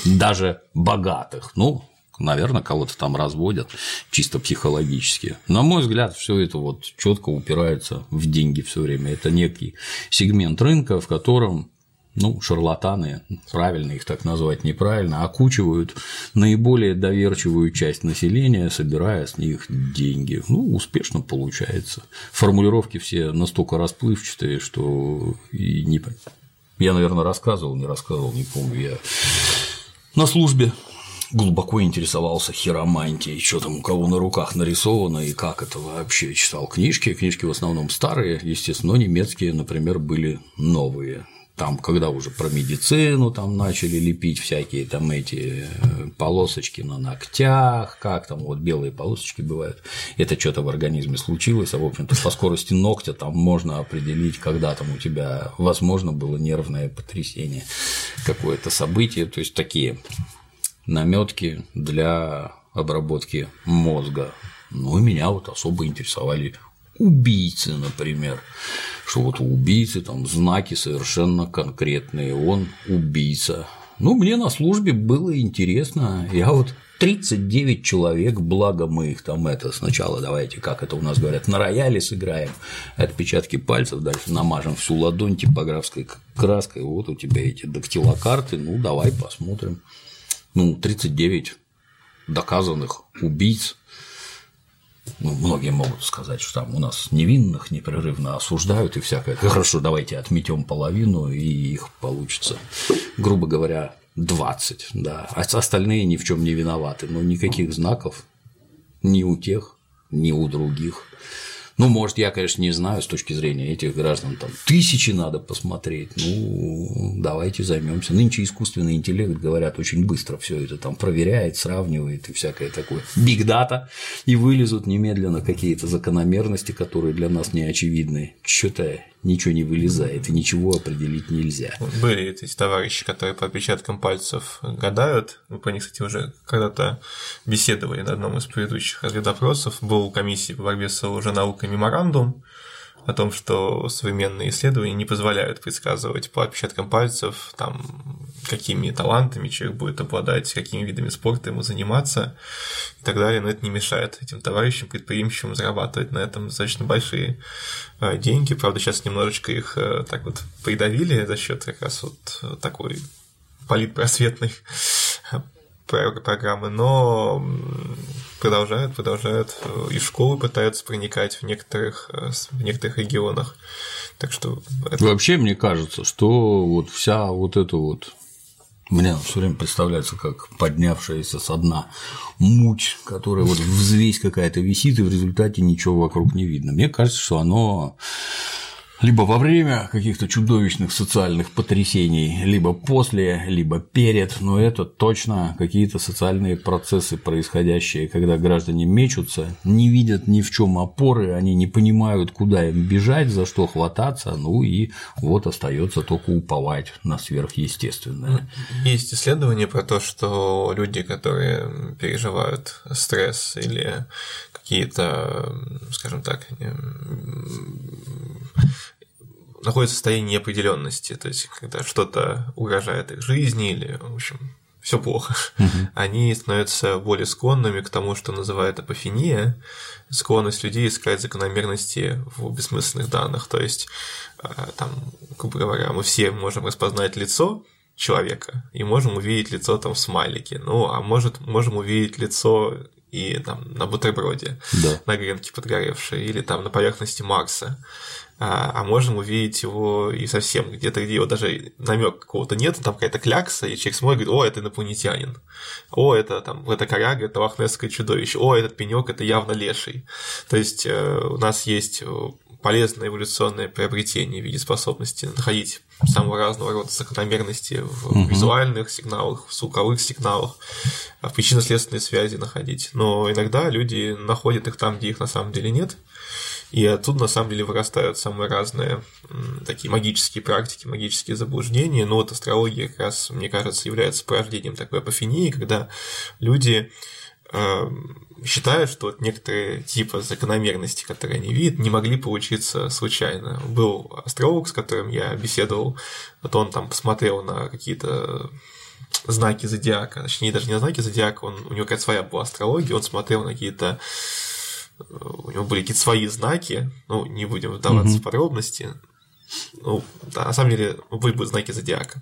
Даже богатых. Ну, наверное, кого-то там разводят чисто психологически. На мой взгляд, все это вот четко упирается в деньги все время. Это некий сегмент рынка, в котором ну, шарлатаны, правильно их так назвать неправильно, окучивают наиболее доверчивую часть населения, собирая с них деньги. Ну, успешно получается. Формулировки все настолько расплывчатые, что и не Я, наверное, рассказывал, не рассказывал, не помню. Я на службе глубоко интересовался хиромантией, что там у кого на руках нарисовано и как это вообще. Читал книжки, книжки в основном старые, естественно, но немецкие, например, были новые. Там, когда уже про медицину там начали лепить всякие там эти э, полосочки на ногтях, как там вот белые полосочки бывают, это что-то в организме случилось, а в общем-то по скорости ногтя там можно определить, когда там у тебя возможно было нервное потрясение, какое-то событие, то есть такие наметки для обработки мозга. Ну, и меня вот особо интересовали убийцы, например, что вот у убийцы там знаки совершенно конкретные, он убийца. Ну, мне на службе было интересно, я вот 39 человек, благо мы их там это сначала, давайте, как это у нас говорят, на рояле сыграем, отпечатки пальцев, дальше намажем всю ладонь типографской краской, вот у тебя эти дактилокарты, ну давай посмотрим ну, 39 доказанных убийц. Ну, многие могут сказать, что там у нас невинных непрерывно осуждают и всякое. Хорошо, давайте отметем половину, и их получится, грубо говоря, 20, да. А остальные ни в чем не виноваты, но никаких знаков ни у тех, ни у других. Ну, может, я, конечно, не знаю с точки зрения этих граждан, там тысячи надо посмотреть. Ну, давайте займемся. Нынче искусственный интеллект, говорят, очень быстро все это там проверяет, сравнивает и всякое такое. Биг дата, и вылезут немедленно какие-то закономерности, которые для нас не очевидны. Что-то ничего не вылезает, и ничего определить нельзя. Были эти товарищи, которые по отпечаткам пальцев гадают. Мы по них, кстати, уже когда-то беседовали на одном из предыдущих разведопросов. Был у комиссии по борьбе с лженаукой меморандум, о том, что современные исследования не позволяют предсказывать по отпечаткам пальцев, там, какими талантами человек будет обладать, какими видами спорта ему заниматься и так далее, но это не мешает этим товарищам, предприимчивым зарабатывать на этом достаточно большие э, деньги. Правда, сейчас немножечко их э, так вот придавили за счет как раз вот такой политпросветной программы, но продолжают, продолжают, э, и школы пытаются проникать в некоторых, э, в некоторых регионах. Так что это... Вообще, мне кажется, что вот вся вот эта вот мне все время представляется как поднявшаяся со дна муть, которая вот взвесь какая-то висит, и в результате ничего вокруг не видно. Мне кажется, что оно либо во время каких-то чудовищных социальных потрясений, либо после, либо перед, но это точно какие-то социальные процессы, происходящие, когда граждане мечутся, не видят ни в чем опоры, они не понимают, куда им бежать, за что хвататься, ну и вот остается только уповать на сверхъестественное. Есть исследования про то, что люди, которые переживают стресс или какие-то, скажем так, находятся в состоянии неопределенности, то есть когда что-то угрожает их жизни или, в общем, все плохо, угу. *laughs* они становятся более склонными к тому, что называют апофения, склонность людей искать закономерности в бессмысленных данных. То есть, а, там, грубо говоря, мы все можем распознать лицо человека и можем увидеть лицо там в смайлике. Ну, а может, можем увидеть лицо и там на бутерброде, да. на гренке подгоревшей, или там на поверхности Марса а, а можем увидеть его и совсем где-то, где его даже намек какого-то нет, там какая-то клякса, и человек смотрит, говорит, о, это инопланетянин, о, это там, это коряга, это лохнесское чудовище, о, этот пенек, это явно леший. То есть э, у нас есть э, полезное эволюционное приобретение в виде способности находить самого разного рода закономерности в угу. визуальных сигналах, в звуковых сигналах, в причинно-следственной связи находить. Но иногда люди находят их там, где их на самом деле нет, и оттуда, на самом деле, вырастают самые разные такие магические практики, магические заблуждения. Но вот астрология как раз, мне кажется, является порождением такой апофении, когда люди считают, что вот некоторые типы закономерности, которые они видят, не могли получиться случайно. Был астролог, с которым я беседовал, вот он там посмотрел на какие-то знаки зодиака, точнее, даже не на знаки зодиака, он, у него какая-то своя была астрология, он смотрел на какие-то у него были какие-то свои знаки, ну, не будем вдаваться mm-hmm. в подробности, ну, на самом деле, были бы знаки зодиака.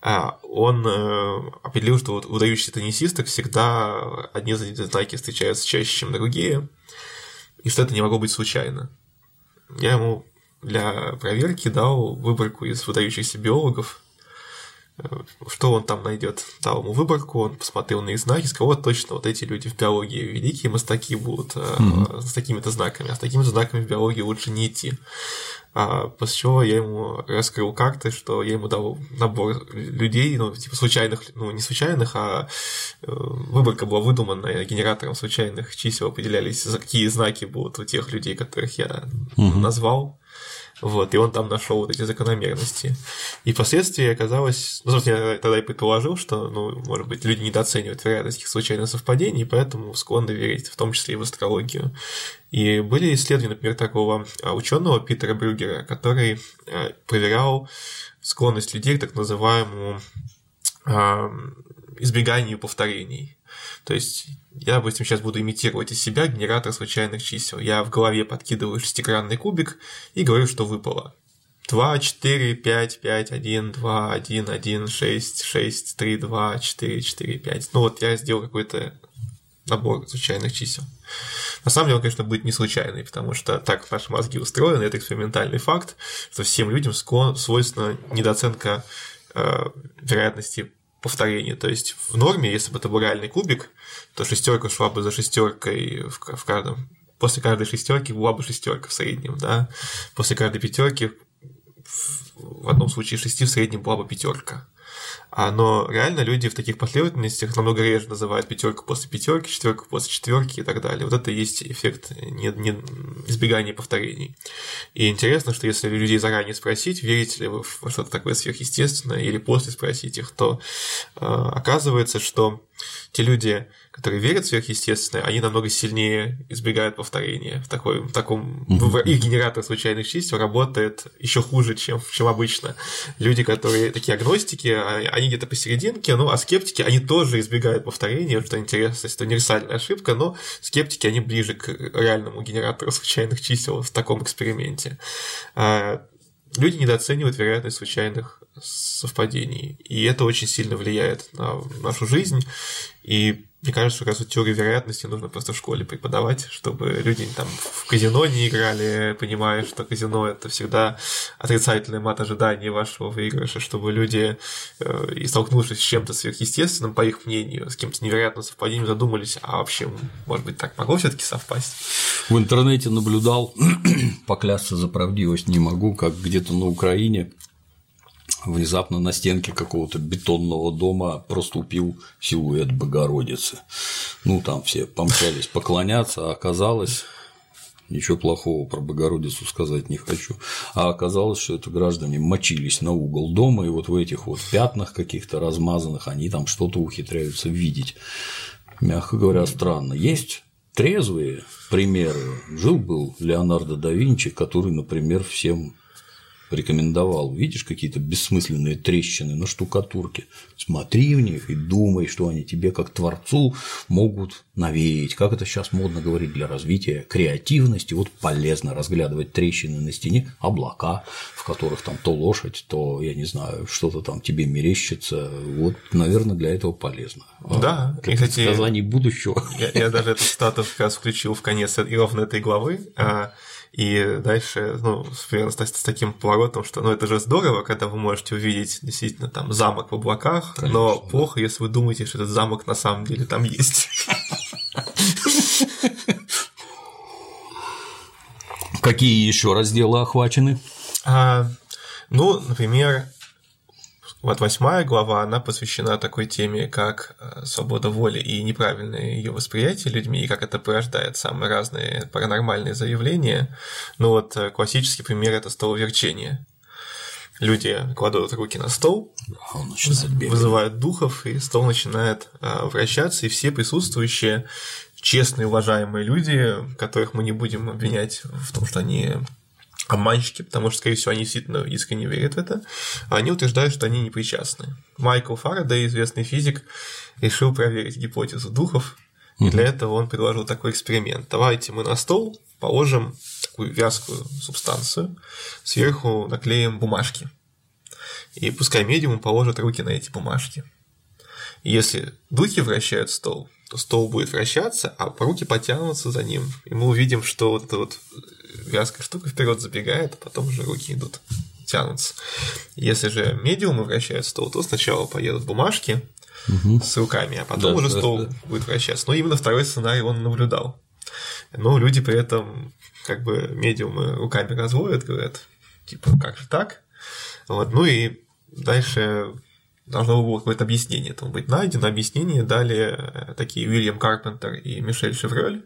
А, он э, определил, что вот у выдающихся теннисисток всегда одни знаки встречаются чаще, чем другие, и что это не могло быть случайно. Я ему для проверки дал выборку из выдающихся биологов, что он там найдет. Дал ему выборку, он посмотрел на их знаки, сказал, вот точно вот эти люди в биологии великие мастаки будут mm-hmm. с такими-то знаками, а с такими знаками в биологии лучше не идти. А после чего я ему раскрыл карты, что я ему дал набор людей, ну, типа случайных, ну, не случайных, а э, выборка была выдуманная генератором случайных чисел, определялись, за какие знаки будут у тех людей, которых я mm-hmm. назвал. Вот, и он там нашел вот эти закономерности. И впоследствии оказалось, ну, собственно, я тогда и предположил, что, ну, может быть, люди недооценивают вероятность этих случайных совпадений, поэтому склонны верить, в том числе и в астрологию. И были исследования, например, такого а, ученого Питера Брюгера, который а, проверял склонность людей к так называемому избеганию повторений. То есть я, допустим, сейчас буду имитировать из себя генератор случайных чисел. Я в голове подкидываю шестигранный кубик и говорю, что выпало. 2, 4, 5, 5, 1, 2, 1, 1, 6, 6, 3, 2, 4, 4, 5. Ну вот я сделал какой-то набор случайных чисел. На самом деле он, конечно, будет не случайный, потому что так наши мозги устроены, это экспериментальный факт, что всем людям свойственна недооценка э, вероятности повторение. То есть в норме, если бы это был реальный кубик, то шестерка шла бы за шестеркой в, в каждом. После каждой шестерки была бы шестерка в среднем, да. После каждой пятерки в одном случае шести в среднем была бы пятерка. А, но реально люди в таких последовательностях намного реже называют пятерку после пятерки, четверку после четверки и так далее. Вот это и есть эффект не, не избегания повторений. И интересно, что если людей заранее спросить, верите ли вы во что-то такое сверхъестественное, или после спросить их, то э, оказывается, что те люди, которые верят в сверхъестественное, они намного сильнее избегают повторения. В, такой, в таком их генератор случайных чисел работает еще хуже, чем, чем обычно. Люди, которые такие агностики, а, они где-то посерединке, ну а скептики, они тоже избегают повторения, что интересно, это универсальная ошибка, но скептики, они ближе к реальному генератору случайных чисел в таком эксперименте. А, люди недооценивают вероятность случайных совпадений. И это очень сильно влияет на нашу жизнь. И мне кажется, что как раз вот теорию вероятности нужно просто в школе преподавать, чтобы люди там в казино не играли, понимая, что казино это всегда отрицательный мат ожиданий вашего выигрыша, чтобы люди, э, столкнувшись с чем-то сверхъестественным, по их мнению, с кем-то невероятным совпадением, задумались, а вообще, может быть, так могло все-таки совпасть? В интернете наблюдал, *clears throat* поклясться за правдивость не могу, как где-то на Украине внезапно на стенке какого-то бетонного дома проступил силуэт Богородицы. Ну, там все помчались поклоняться, а оказалось, ничего плохого про Богородицу сказать не хочу, а оказалось, что это граждане мочились на угол дома, и вот в этих вот пятнах каких-то размазанных они там что-то ухитряются видеть. Мягко говоря, странно. Есть трезвые примеры. Жил-был Леонардо да Винчи, который, например, всем рекомендовал. Видишь какие-то бессмысленные трещины на штукатурке, смотри в них и думай, что они тебе как творцу могут навеять. Как это сейчас модно говорить для развития креативности. Вот полезно разглядывать трещины на стене, облака, в которых там то лошадь, то, я не знаю, что-то там тебе мерещится. Вот, наверное, для этого полезно. Да, и, кстати, сказаний будущего. Я, я даже эту статус как раз включил в конец и ровно этой главы. А и дальше, ну, с, с таким поворотом, что ну это же здорово, когда вы можете увидеть действительно там замок в облаках, Конечно, но да. плохо, если вы думаете, что этот замок на самом деле там есть. Какие еще разделы охвачены? А, ну, например, вот восьмая глава, она посвящена такой теме, как э, свобода воли и неправильное ее восприятие людьми, и как это порождает самые разные паранормальные заявления. Ну вот э, классический пример – это столоверчение. Люди кладут руки на стол, вызывают духов, и стол начинает э, вращаться, и все присутствующие честные, уважаемые люди, которых мы не будем обвинять в том, что они обманщики, потому что, скорее всего, они действительно искренне верят в это, а они утверждают, что они не причастны. Майкл Фарадей, известный физик, решил проверить гипотезу духов, и для этого он предложил такой эксперимент. Давайте мы на стол положим такую вязкую субстанцию, сверху наклеим бумажки. И пускай медиум положит руки на эти бумажки. И если духи вращают стол, то стол будет вращаться, а руки потянутся за ним. И мы увидим, что вот эта вот вязкая штука вперед забегает, а потом уже руки идут, тянутся. Если же медиумы вращают стол, то сначала поедут бумажки угу. с руками, а потом да, уже да, стол да. будет вращаться. Но именно второй сценарий он наблюдал. Но люди при этом как бы медиумы руками разводят, говорят, типа, как же так? Вот, ну и дальше должно было какое-то объяснение этому быть найдено. Объяснение дали э, такие Уильям Карпентер и Мишель Шевроль.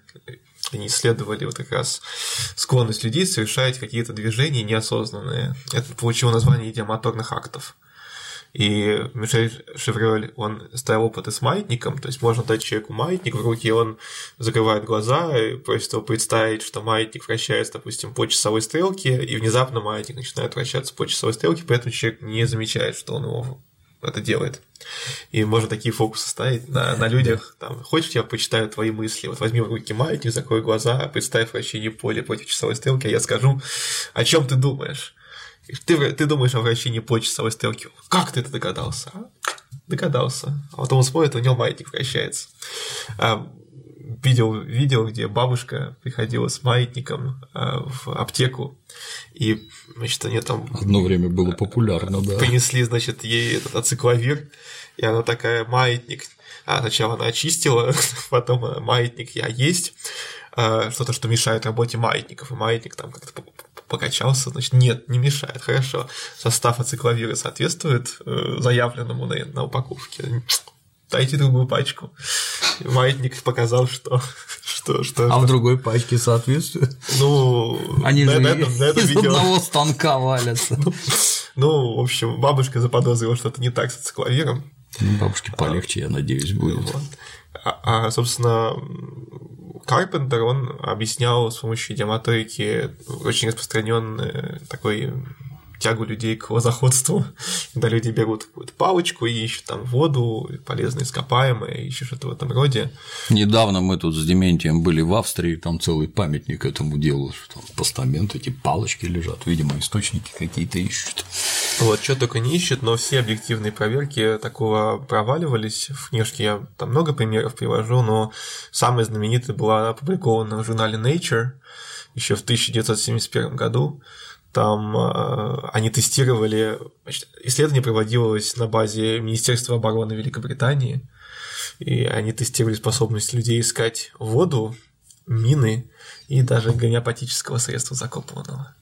Они исследовали вот как раз склонность людей совершать какие-то движения неосознанные. Это получило название идиомоторных актов. И Мишель Шевроль, он ставил опыты с маятником, то есть можно дать человеку маятник в руки, и он закрывает глаза и просит его представить, что маятник вращается, допустим, по часовой стрелке, и внезапно маятник начинает вращаться по часовой стрелке, поэтому человек не замечает, что он его это делает. И можно такие фокусы ставить на, на людях. Там, хочешь, я почитаю твои мысли? Вот возьми в руки маятник, закрой глаза, представь вращение поля против часовой стрелки, а я скажу, о чем ты думаешь? Ты, ты думаешь о вращении по часовой стрелке. Как ты это догадался? А? Догадался. А потом он смотрит, у него маятник вращается. А, видел видео, где бабушка приходила с маятником а, в аптеку, и, значит, они там... Одно время было популярно, да. Принесли, значит, ей этот ацикловир, и она такая, маятник, а сначала она очистила, *laughs* потом маятник я есть, а, что-то, что мешает работе маятников, и маятник там как-то покачался, значит, нет, не мешает, хорошо. Состав ацикловира соответствует э, заявленному на, на упаковке дайте другую пачку. Маятник показал, что... что, что а в другой пачке соответствует? Ну, Они на, же на этом, на этом из видео... одного станка валятся. Ну, ну, в общем, бабушка заподозрила что-то не так с цикловиром. Ну, бабушке полегче, я надеюсь, будет. А, а, собственно, Карпентер, он объяснял с помощью идиомоторики очень распространенный такой тягу людей к лозоходству, *laughs* когда люди берут какую-то палочку и ищут там воду, полезные ископаемые, ищут что-то в этом роде. Недавно мы тут с Дементием были в Австрии, там целый памятник этому делу, что там постамент, эти палочки лежат, видимо, источники какие-то ищут. Вот, что только не ищет, но все объективные проверки такого проваливались. В книжке я там много примеров привожу, но самая знаменитая была опубликована в журнале Nature еще в 1971 году. Там э, они тестировали, значит, исследование проводилось на базе Министерства обороны Великобритании, и они тестировали способность людей искать воду, мины и даже гомеопатического средства закопанного.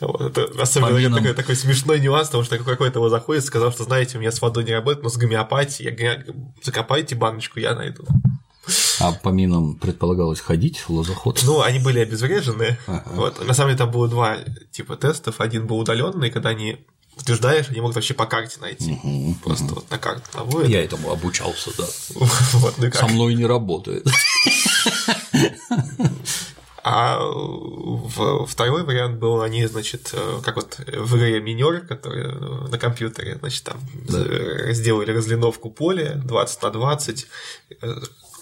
Вот, это особенно такой, такой смешной нюанс, потому что какой-то его заходит, сказал, что знаете, у меня с водой не работает, но с гомеопатией, я, закопайте баночку, я найду. А по минам предполагалось ходить в лозоход? Ну, они были обезврежены. Ага. Вот. На самом деле там было два типа тестов. Один был удаленный, когда они утверждаешь, они могут вообще по карте найти. Угу, Просто угу. вот на карте наводят. Я этому обучался, да. *laughs* вот, ну Со мной не работает. *laughs* А второй вариант был, они, значит, э, как вот в игре минер, который э, на компьютере, значит, там да. сделали разлиновку поля 20 на 20,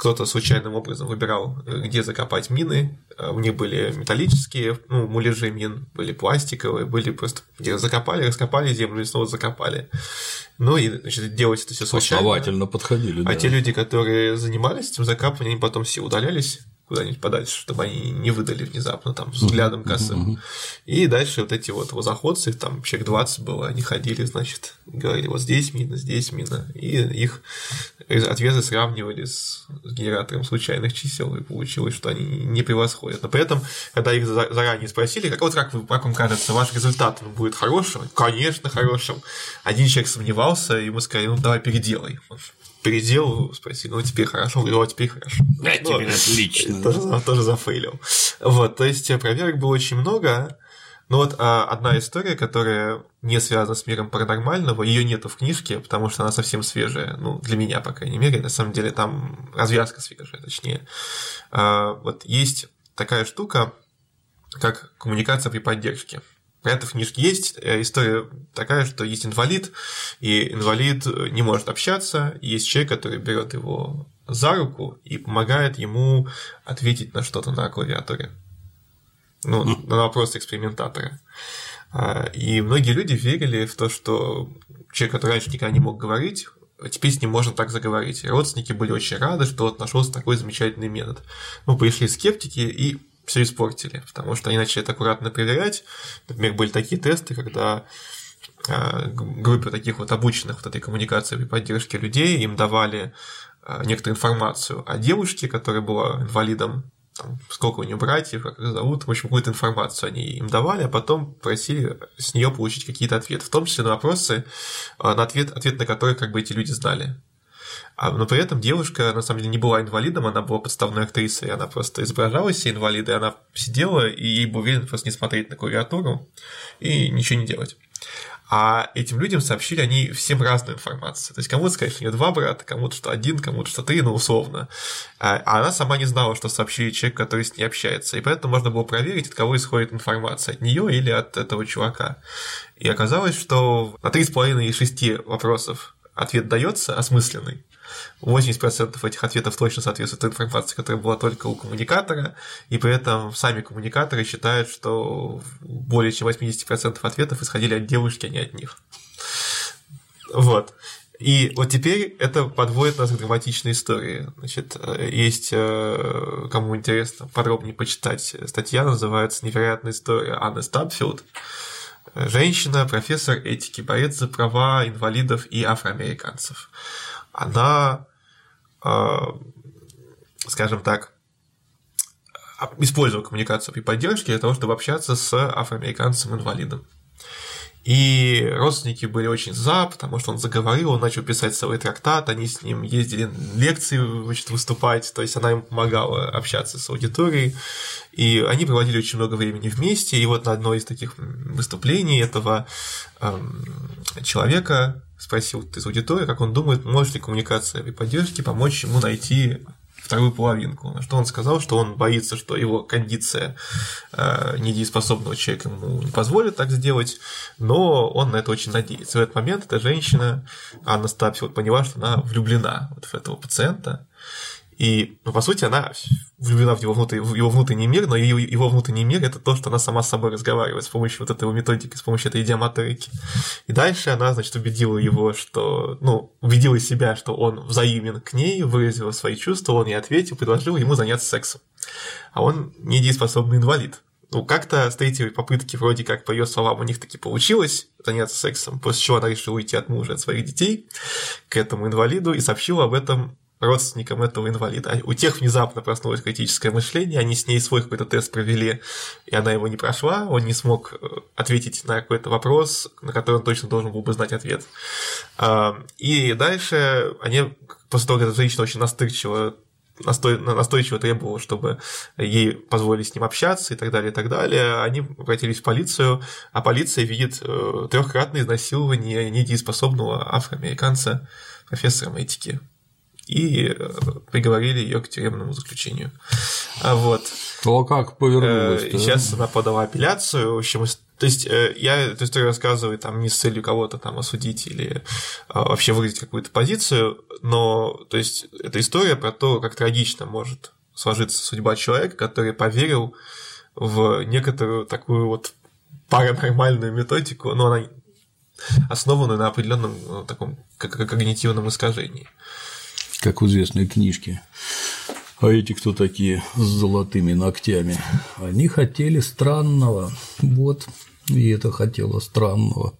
кто-то случайным образом выбирал, где закопать мины. У них были металлические, ну, муляжи мин, были пластиковые, были просто где закопали, раскопали землю и снова закопали. Ну и значит, делать это все случайно. Основательно подходили. А да. те люди, которые занимались этим закапыванием, потом все удалялись куда-нибудь подальше, чтобы они не выдали внезапно там взглядом косым. И дальше вот эти вот возоходцы, там человек 20 было, они ходили, значит, говорили, вот здесь мина, здесь мина, и их ответы сравнивали с генератором случайных чисел, и получилось, что они не превосходят. Но при этом, когда их заранее спросили, как, вот как, вы, как вам кажется, ваш результат будет хорошим? Конечно, хорошим. Один человек сомневался, ему сказали, ну давай переделай переделал, спросил, ну теперь хорошо, он говорит, теперь хорошо. Да, ну, теперь отлично. Тоже, тоже зафейлил. Вот, то есть проверок было очень много, но вот а, одна история, которая не связана с миром паранормального, ее нету в книжке, потому что она совсем свежая, ну, для меня, по крайней мере, на самом деле там развязка свежая, точнее. А, вот есть такая штука, как коммуникация при поддержке. Про это в книжке есть э, история такая, что есть инвалид, и инвалид не может общаться, и есть человек, который берет его за руку и помогает ему ответить на что-то на клавиатуре. Ну, на вопрос экспериментатора. А, и многие люди верили в то, что человек, который раньше никогда не мог говорить, теперь с ним можно так заговорить. И родственники были очень рады, что вот нашелся такой замечательный метод. Ну, пришли скептики и все испортили, потому что они начали это аккуратно проверять. Например, были такие тесты, когда а, группе таких вот обученных вот этой коммуникации и поддержки людей им давали а, некоторую информацию о девушке, которая была инвалидом, там, сколько у нее братьев, как их зовут, в общем, какую-то информацию они им давали, а потом просили с нее получить какие-то ответы, в том числе на вопросы, а, на ответ, ответ на которые как бы эти люди знали. А, но при этом девушка, на самом деле, не была инвалидом, она была подставной актрисой, она просто изображала себя инвалида, и она сидела, и ей было уверен просто не смотреть на клавиатуру и ничего не делать. А этим людям сообщили они всем разную информацию. То есть кому-то сказали, что у нее два брата, кому-то что один, кому-то что три, ну условно. А, а она сама не знала, что сообщили человек, который с ней общается. И поэтому можно было проверить, от кого исходит информация, от нее или от этого чувака. И оказалось, что на 3,5 из 6 вопросов ответ дается осмысленный. 80% этих ответов точно соответствует информации, которая была только у коммуникатора, и при этом сами коммуникаторы считают, что более чем 80% ответов исходили от девушки, а не от них. Вот. И вот теперь это подводит нас к драматичной истории. Значит, есть, э, кому интересно подробнее почитать, статья называется «Невероятная история Анны Стабфилд». Женщина, профессор этики, борец за права инвалидов и афроамериканцев она, а, скажем так, использовала коммуникацию при поддержке для того, чтобы общаться с афроамериканцем-инвалидом. И родственники были очень за, потому что он заговорил, он начал писать целый трактат, они с ним ездили лекции значит, выступать, то есть она им помогала общаться с аудиторией, и они проводили очень много времени вместе, и вот на одной из таких выступлений этого эм, человека спросил из аудитории, как он думает, может ли коммуникация и поддержки помочь ему найти вторую половинку. На что он сказал, что он боится, что его кондиция э, недееспособного человека ему не позволит так сделать, но он на это очень надеется. В этот момент эта женщина, Анна Стапси, вот поняла, что она влюблена вот в этого пациента, И, ну, по сути, она влюблена в его, внутрь, в его внутренний мир, но его, его внутренний мир – это то, что она сама с собой разговаривает с помощью вот этой методики, с помощью этой идиомоторики. И дальше она, значит, убедила его, что, ну, убедила себя, что он взаимен к ней, выразила свои чувства, он ей ответил, предложил ему заняться сексом. А он недееспособный инвалид. Ну, как-то с третьей попытки, вроде как, по ее словам, у них таки получилось заняться сексом, после чего она решила уйти от мужа, от своих детей к этому инвалиду и сообщила об этом родственникам этого инвалида. А у тех внезапно проснулось критическое мышление, они с ней свой какой-то тест провели, и она его не прошла, он не смог э, ответить на какой-то вопрос, на который он точно должен был бы знать ответ. А, и дальше они, после того, как эта женщина очень настырчиво настой, настойчиво требовал, чтобы ей позволили с ним общаться и так далее, и так далее. Они обратились в полицию, а полиция видит э, трехкратное изнасилование недееспособного афроамериканца профессором этики и э, приговорили ее к тюремному заключению. А вот. То как повернулось? Э, сейчас она подала апелляцию. В общем, то есть э, я эту историю рассказываю там не с целью кого-то там осудить или вообще выразить какую-то позицию, но то есть это история про то, как трагично может сложиться судьба человека, который поверил в некоторую такую вот паранормальную методику, но она основанную на определенном таком когнитивном искажении как в известной книжке. А эти кто такие с золотыми ногтями? Они хотели странного. Вот, и это хотело странного.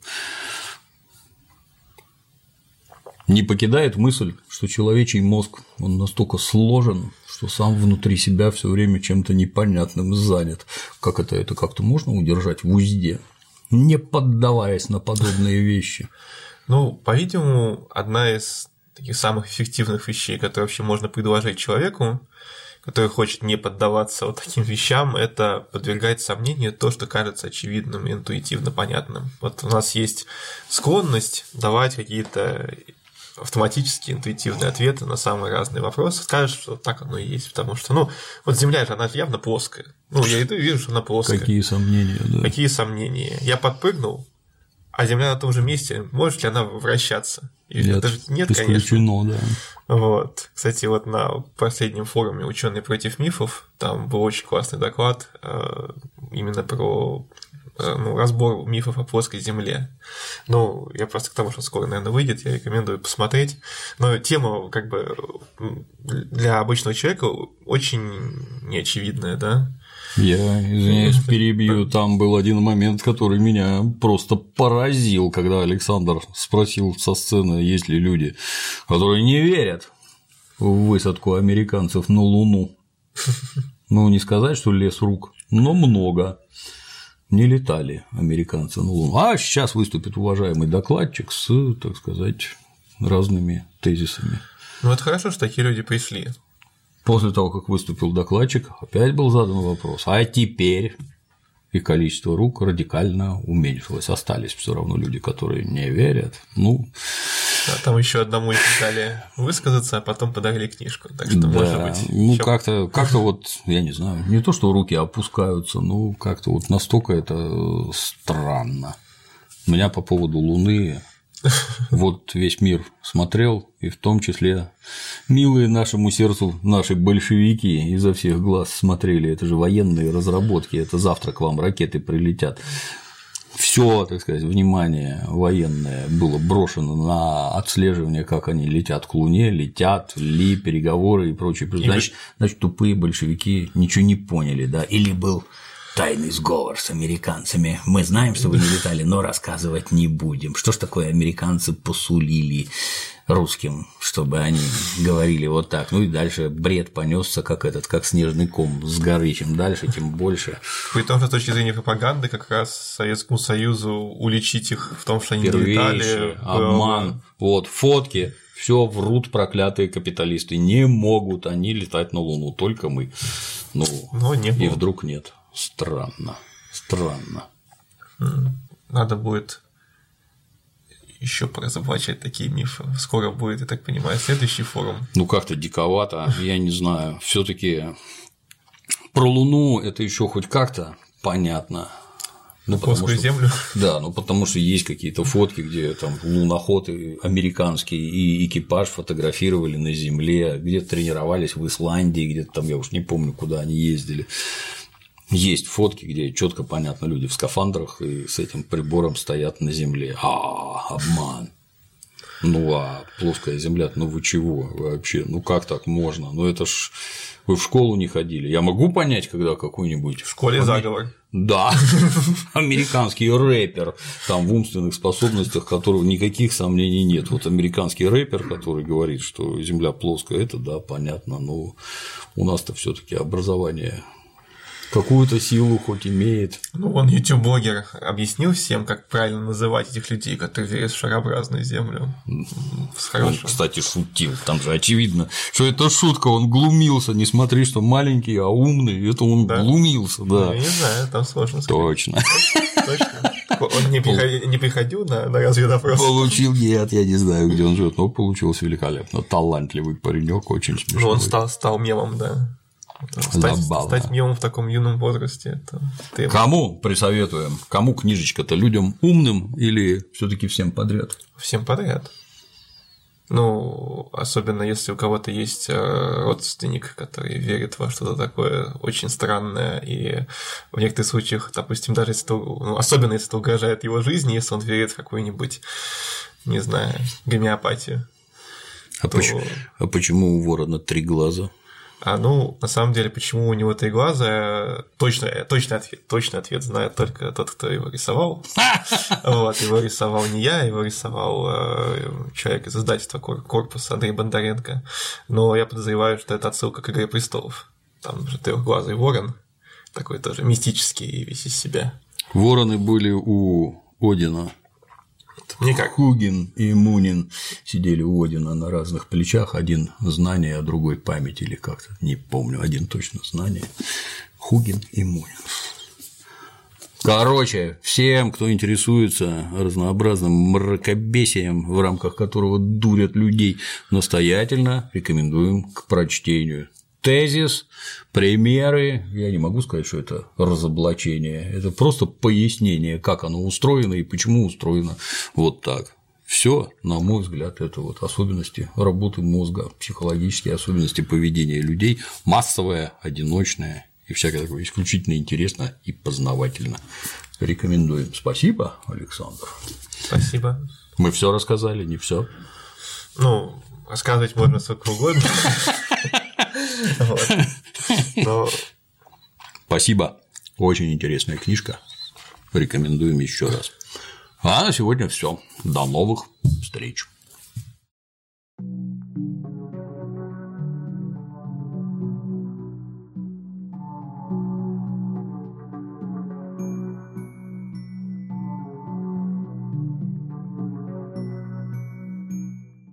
Не покидает мысль, что человечий мозг, он настолько сложен, что сам внутри себя все время чем-то непонятным занят. Как это, это как-то можно удержать в узде, не поддаваясь на подобные вещи? Ну, по-видимому, одна из таких самых эффективных вещей, которые вообще можно предложить человеку, который хочет не поддаваться вот таким вещам, это подвергать сомнению то, что кажется очевидным и интуитивно понятным. Вот у нас есть склонность давать какие-то автоматические интуитивные ответы на самые разные вопросы, скажешь, что так оно и есть, потому что, ну, вот Земля же, она же явно плоская. Ну, я иду и вижу, что она плоская. Какие сомнения, да. Какие сомнения. Я подпрыгнул, а Земля на том же месте, может ли она вращаться? Или нет, даже нет, исключено, конечно. да. Вот. Кстати, вот на последнем форуме «Ученые против мифов» там был очень классный доклад э, именно про э, ну, разбор мифов о плоской Земле. Ну, я просто к тому, что скоро, наверное, выйдет, я рекомендую посмотреть. Но тема, как бы, для обычного человека очень неочевидная, да. Я, извиняюсь, перебью. Там был один момент, который меня просто поразил, когда Александр спросил со сцены, есть ли люди, которые не верят в высадку американцев на Луну. Ну, не сказать, что лес рук, но много. Не летали американцы на Луну. А сейчас выступит уважаемый докладчик с, так сказать, разными тезисами. Ну, это хорошо, что такие люди пришли. После того, как выступил докладчик, опять был задан вопрос, а теперь и количество рук радикально уменьшилось. Остались все равно люди, которые не верят. Ну, да, там еще одному их дали высказаться, а потом подарили книжку. Так что, да, может быть. Ну, как-то, как-то вот, я не знаю, не то, что руки опускаются, ну, как-то вот настолько это странно. У меня по поводу Луны вот весь мир смотрел, и в том числе милые нашему сердцу наши большевики изо всех глаз смотрели. Это же военные разработки, это завтра к вам ракеты прилетят. Все, так сказать, внимание военное было брошено на отслеживание, как они летят к Луне, летят, ли, переговоры и прочее. Значит, значит, тупые большевики ничего не поняли, да, или был тайный сговор с американцами. Мы знаем, что вы не летали, но рассказывать не будем. Что ж такое американцы посулили русским, чтобы они говорили вот так. Ну и дальше бред понесся, как этот, как снежный ком с горы. Чем дальше, тем больше. При том, что с точки зрения пропаганды, как раз Советскому Союзу уличить их в том, что они Первейший, не летали. Обман. Вот, фотки. Все врут проклятые капиталисты. Не могут они летать на Луну, только мы. Ну, Но не и вдруг нет. Странно, странно. Надо будет еще поразоблачать такие мифы. Скоро будет, я так понимаю, следующий форум. Ну как-то диковато, я не знаю. Все-таки про Луну это еще хоть как-то понятно. Ну, Плоскую что- землю. Да, ну потому что есть какие-то фотки, где там луноход и американский и экипаж фотографировали на Земле, где-то тренировались в Исландии, где-то там, я уж не помню, куда они ездили. Есть фотки, где четко понятно, люди в скафандрах и с этим прибором стоят на Земле. А, обман. Ну а плоская земля, ну вы чего вообще? Ну как так можно? Ну это ж вы в школу не ходили. Я могу понять, когда какой-нибудь В школе заговор. да, *laughs* американский рэпер, там в умственных способностях которого никаких сомнений нет. Вот американский рэпер, который говорит, что Земля плоская, это да, понятно, но у нас-то все таки образование какую-то силу хоть имеет. Ну, он YouTube-блогер объяснил всем, как правильно называть этих людей, которые верят в шарообразную землю. С Он, кстати, шутил. Там же очевидно, что это шутка, он глумился. Не смотри, что маленький, а умный. Это он Да? глумился, Ну, да. Я не знаю, там сложно сказать. Точно. Точно. Он не приходил, не приходил на, на разведопрос. Получил нет, я не знаю, где он живет, но получился великолепно. Талантливый паренек, очень смешной. Ну, он стал, стал мемом, да. Стать, Забавно. стать мемом в таком юном возрасте. Это ты- Кому присоветуем? Кому книжечка-то? Людям умным или все таки всем подряд? Всем подряд. Ну, особенно если у кого-то есть э, родственник, который верит во что-то такое очень странное, и в некоторых случаях, допустим, даже если это, ну, особенно если это угрожает его жизни, если он верит в какую-нибудь, не знаю, гомеопатию. А, То- почему, а почему у ворона три глаза? А ну, на самом деле, почему у него три глаза, точно, точный ответ, точный ответ знает только тот, кто его рисовал. *laughs* Вот, его рисовал не я, его рисовал э, человек из издательства «Кор- «Корпус» Андрей Бондаренко. Но я подозреваю, что это отсылка к «Игре престолов». Там же трехглазый ворон, такой тоже мистический и весь из себя. Вороны были у Одина. Никак. Хугин и Мунин сидели у Одина на разных плечах, один знание, а другой память или как-то, не помню, один точно знание. Хугин и Мунин. Короче, всем, кто интересуется разнообразным мракобесием, в рамках которого дурят людей, настоятельно рекомендуем к прочтению. Тезис, примеры, я не могу сказать, что это разоблачение, это просто пояснение, как оно устроено и почему устроено вот так. Все, на мой взгляд, это вот особенности работы мозга, психологические особенности поведения людей, массовое, одиночное и всякое такое исключительно интересно и познавательно. Рекомендуем. Спасибо, Александр. Спасибо. Мы все рассказали, не все. Ну, рассказывать можно сколько угодно. *laughs* Спасибо. Очень интересная книжка. Рекомендуем еще раз. А на сегодня все. До новых встреч.